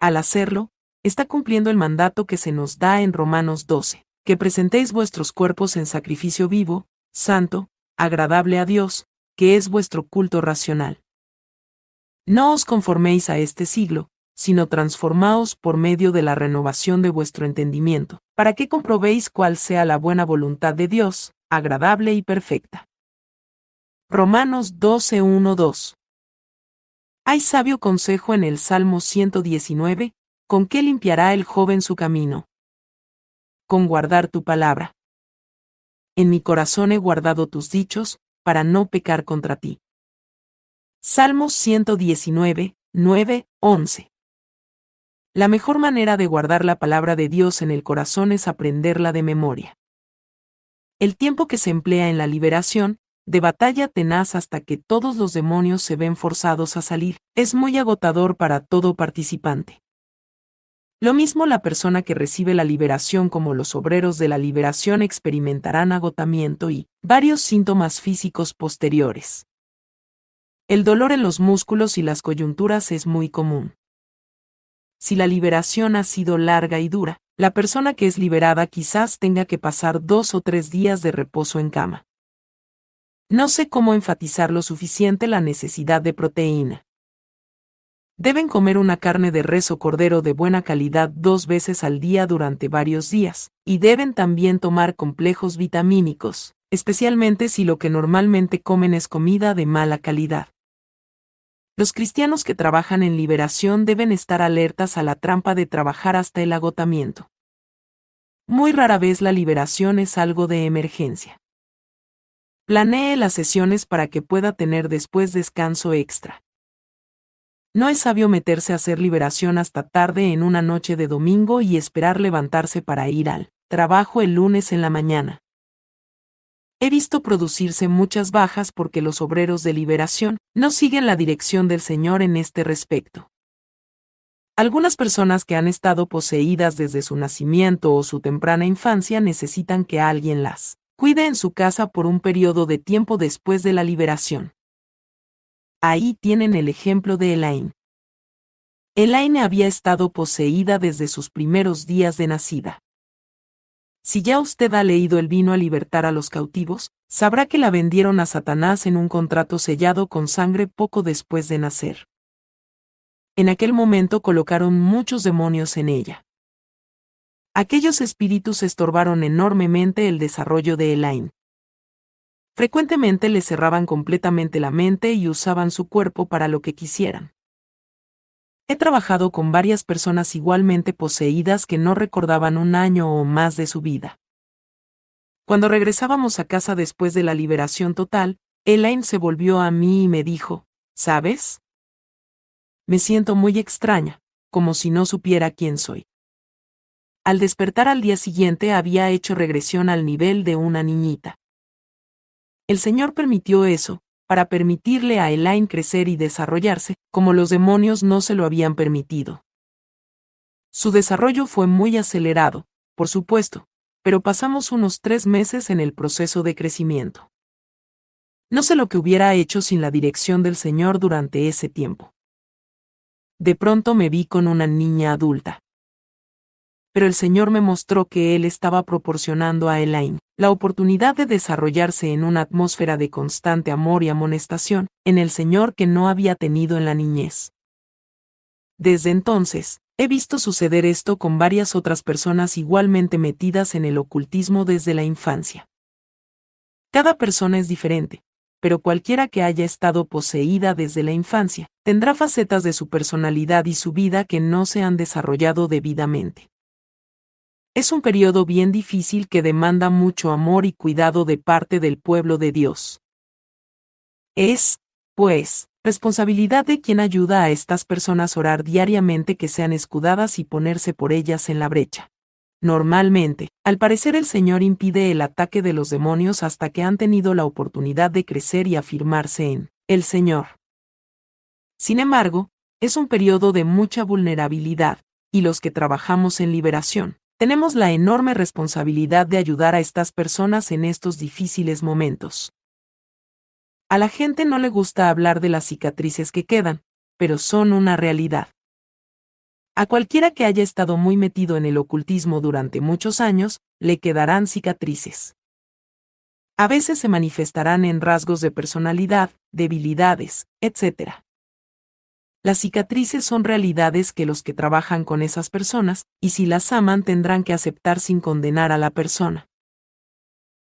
Al hacerlo, está cumpliendo el mandato que se nos da en Romanos 12, que presentéis vuestros cuerpos en sacrificio vivo, santo, agradable a Dios, que es vuestro culto racional. No os conforméis a este siglo, sino transformaos por medio de la renovación de vuestro entendimiento, para que comprobéis cuál sea la buena voluntad de Dios, agradable y perfecta. Romanos 12.1.2 Hay sabio consejo en el Salmo 119, ¿con qué limpiará el joven su camino? Con guardar tu palabra. En mi corazón he guardado tus dichos, para no pecar contra ti. Salmos 119, 9, 11. La mejor manera de guardar la palabra de Dios en el corazón es aprenderla de memoria. El tiempo que se emplea en la liberación, de batalla tenaz hasta que todos los demonios se ven forzados a salir, es muy agotador para todo participante. Lo mismo la persona que recibe la liberación como los obreros de la liberación experimentarán agotamiento y varios síntomas físicos posteriores. El dolor en los músculos y las coyunturas es muy común si la liberación ha sido larga y dura, la persona que es liberada quizás tenga que pasar dos o tres días de reposo en cama. No sé cómo enfatizar lo suficiente la necesidad de proteína. Deben comer una carne de res o cordero de buena calidad dos veces al día durante varios días, y deben también tomar complejos vitamínicos, especialmente si lo que normalmente comen es comida de mala calidad. Los cristianos que trabajan en liberación deben estar alertas a la trampa de trabajar hasta el agotamiento. Muy rara vez la liberación es algo de emergencia. Planee las sesiones para que pueda tener después descanso extra. No es sabio meterse a hacer liberación hasta tarde en una noche de domingo y esperar levantarse para ir al trabajo el lunes en la mañana. He visto producirse muchas bajas porque los obreros de liberación no siguen la dirección del Señor en este respecto. Algunas personas que han estado poseídas desde su nacimiento o su temprana infancia necesitan que alguien las cuide en su casa por un periodo de tiempo después de la liberación. Ahí tienen el ejemplo de Elaine. Elaine había estado poseída desde sus primeros días de nacida. Si ya usted ha leído El vino a libertar a los cautivos, sabrá que la vendieron a Satanás en un contrato sellado con sangre poco después de nacer. En aquel momento colocaron muchos demonios en ella. Aquellos espíritus estorbaron enormemente el desarrollo de Elaine. Frecuentemente le cerraban completamente la mente y usaban su cuerpo para lo que quisieran. He trabajado con varias personas igualmente poseídas que no recordaban un año o más de su vida. Cuando regresábamos a casa después de la liberación total, Elaine se volvió a mí y me dijo, ¿sabes? Me siento muy extraña, como si no supiera quién soy. Al despertar al día siguiente había hecho regresión al nivel de una niñita. El Señor permitió eso, para permitirle a Elaine crecer y desarrollarse, como los demonios no se lo habían permitido. Su desarrollo fue muy acelerado, por supuesto, pero pasamos unos tres meses en el proceso de crecimiento. No sé lo que hubiera hecho sin la dirección del Señor durante ese tiempo. De pronto me vi con una niña adulta. Pero el Señor me mostró que Él estaba proporcionando a Elaine la oportunidad de desarrollarse en una atmósfera de constante amor y amonestación, en el Señor que no había tenido en la niñez. Desde entonces, he visto suceder esto con varias otras personas igualmente metidas en el ocultismo desde la infancia. Cada persona es diferente, pero cualquiera que haya estado poseída desde la infancia, tendrá facetas de su personalidad y su vida que no se han desarrollado debidamente. Es un periodo bien difícil que demanda mucho amor y cuidado de parte del pueblo de Dios. Es, pues, responsabilidad de quien ayuda a estas personas orar diariamente que sean escudadas y ponerse por ellas en la brecha. Normalmente, al parecer el Señor impide el ataque de los demonios hasta que han tenido la oportunidad de crecer y afirmarse en el Señor. Sin embargo, es un periodo de mucha vulnerabilidad, y los que trabajamos en liberación, tenemos la enorme responsabilidad de ayudar a estas personas en estos difíciles momentos. A la gente no le gusta hablar de las cicatrices que quedan, pero son una realidad. A cualquiera que haya estado muy metido en el ocultismo durante muchos años, le quedarán cicatrices. A veces se manifestarán en rasgos de personalidad, debilidades, etc. Las cicatrices son realidades que los que trabajan con esas personas, y si las aman tendrán que aceptar sin condenar a la persona.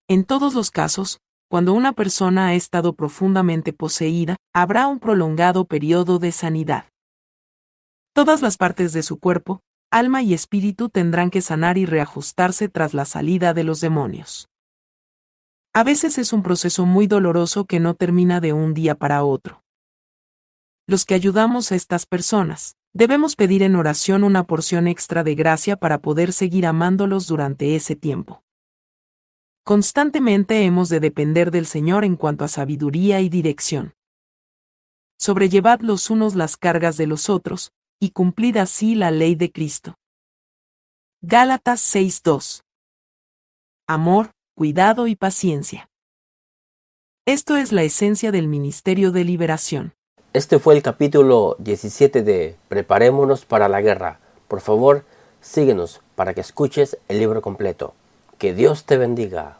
En todos los casos, cuando una persona ha estado profundamente poseída, habrá un prolongado periodo de sanidad. Todas las partes de su cuerpo, alma y espíritu tendrán que sanar y reajustarse tras la salida de los demonios. A veces es un proceso muy doloroso que no termina de un día para otro. Los que ayudamos a estas personas, debemos pedir en oración una porción extra de gracia para poder seguir amándolos durante ese tiempo. Constantemente hemos de depender del Señor en cuanto a sabiduría y dirección. Sobrellevad los unos las cargas de los otros, y cumplid así la ley de Cristo. Gálatas 6:2 Amor, cuidado y paciencia. Esto es la esencia del Ministerio de Liberación. Este fue el capítulo 17 de Preparémonos para la guerra. Por favor, síguenos para que escuches el libro completo. Que Dios te bendiga.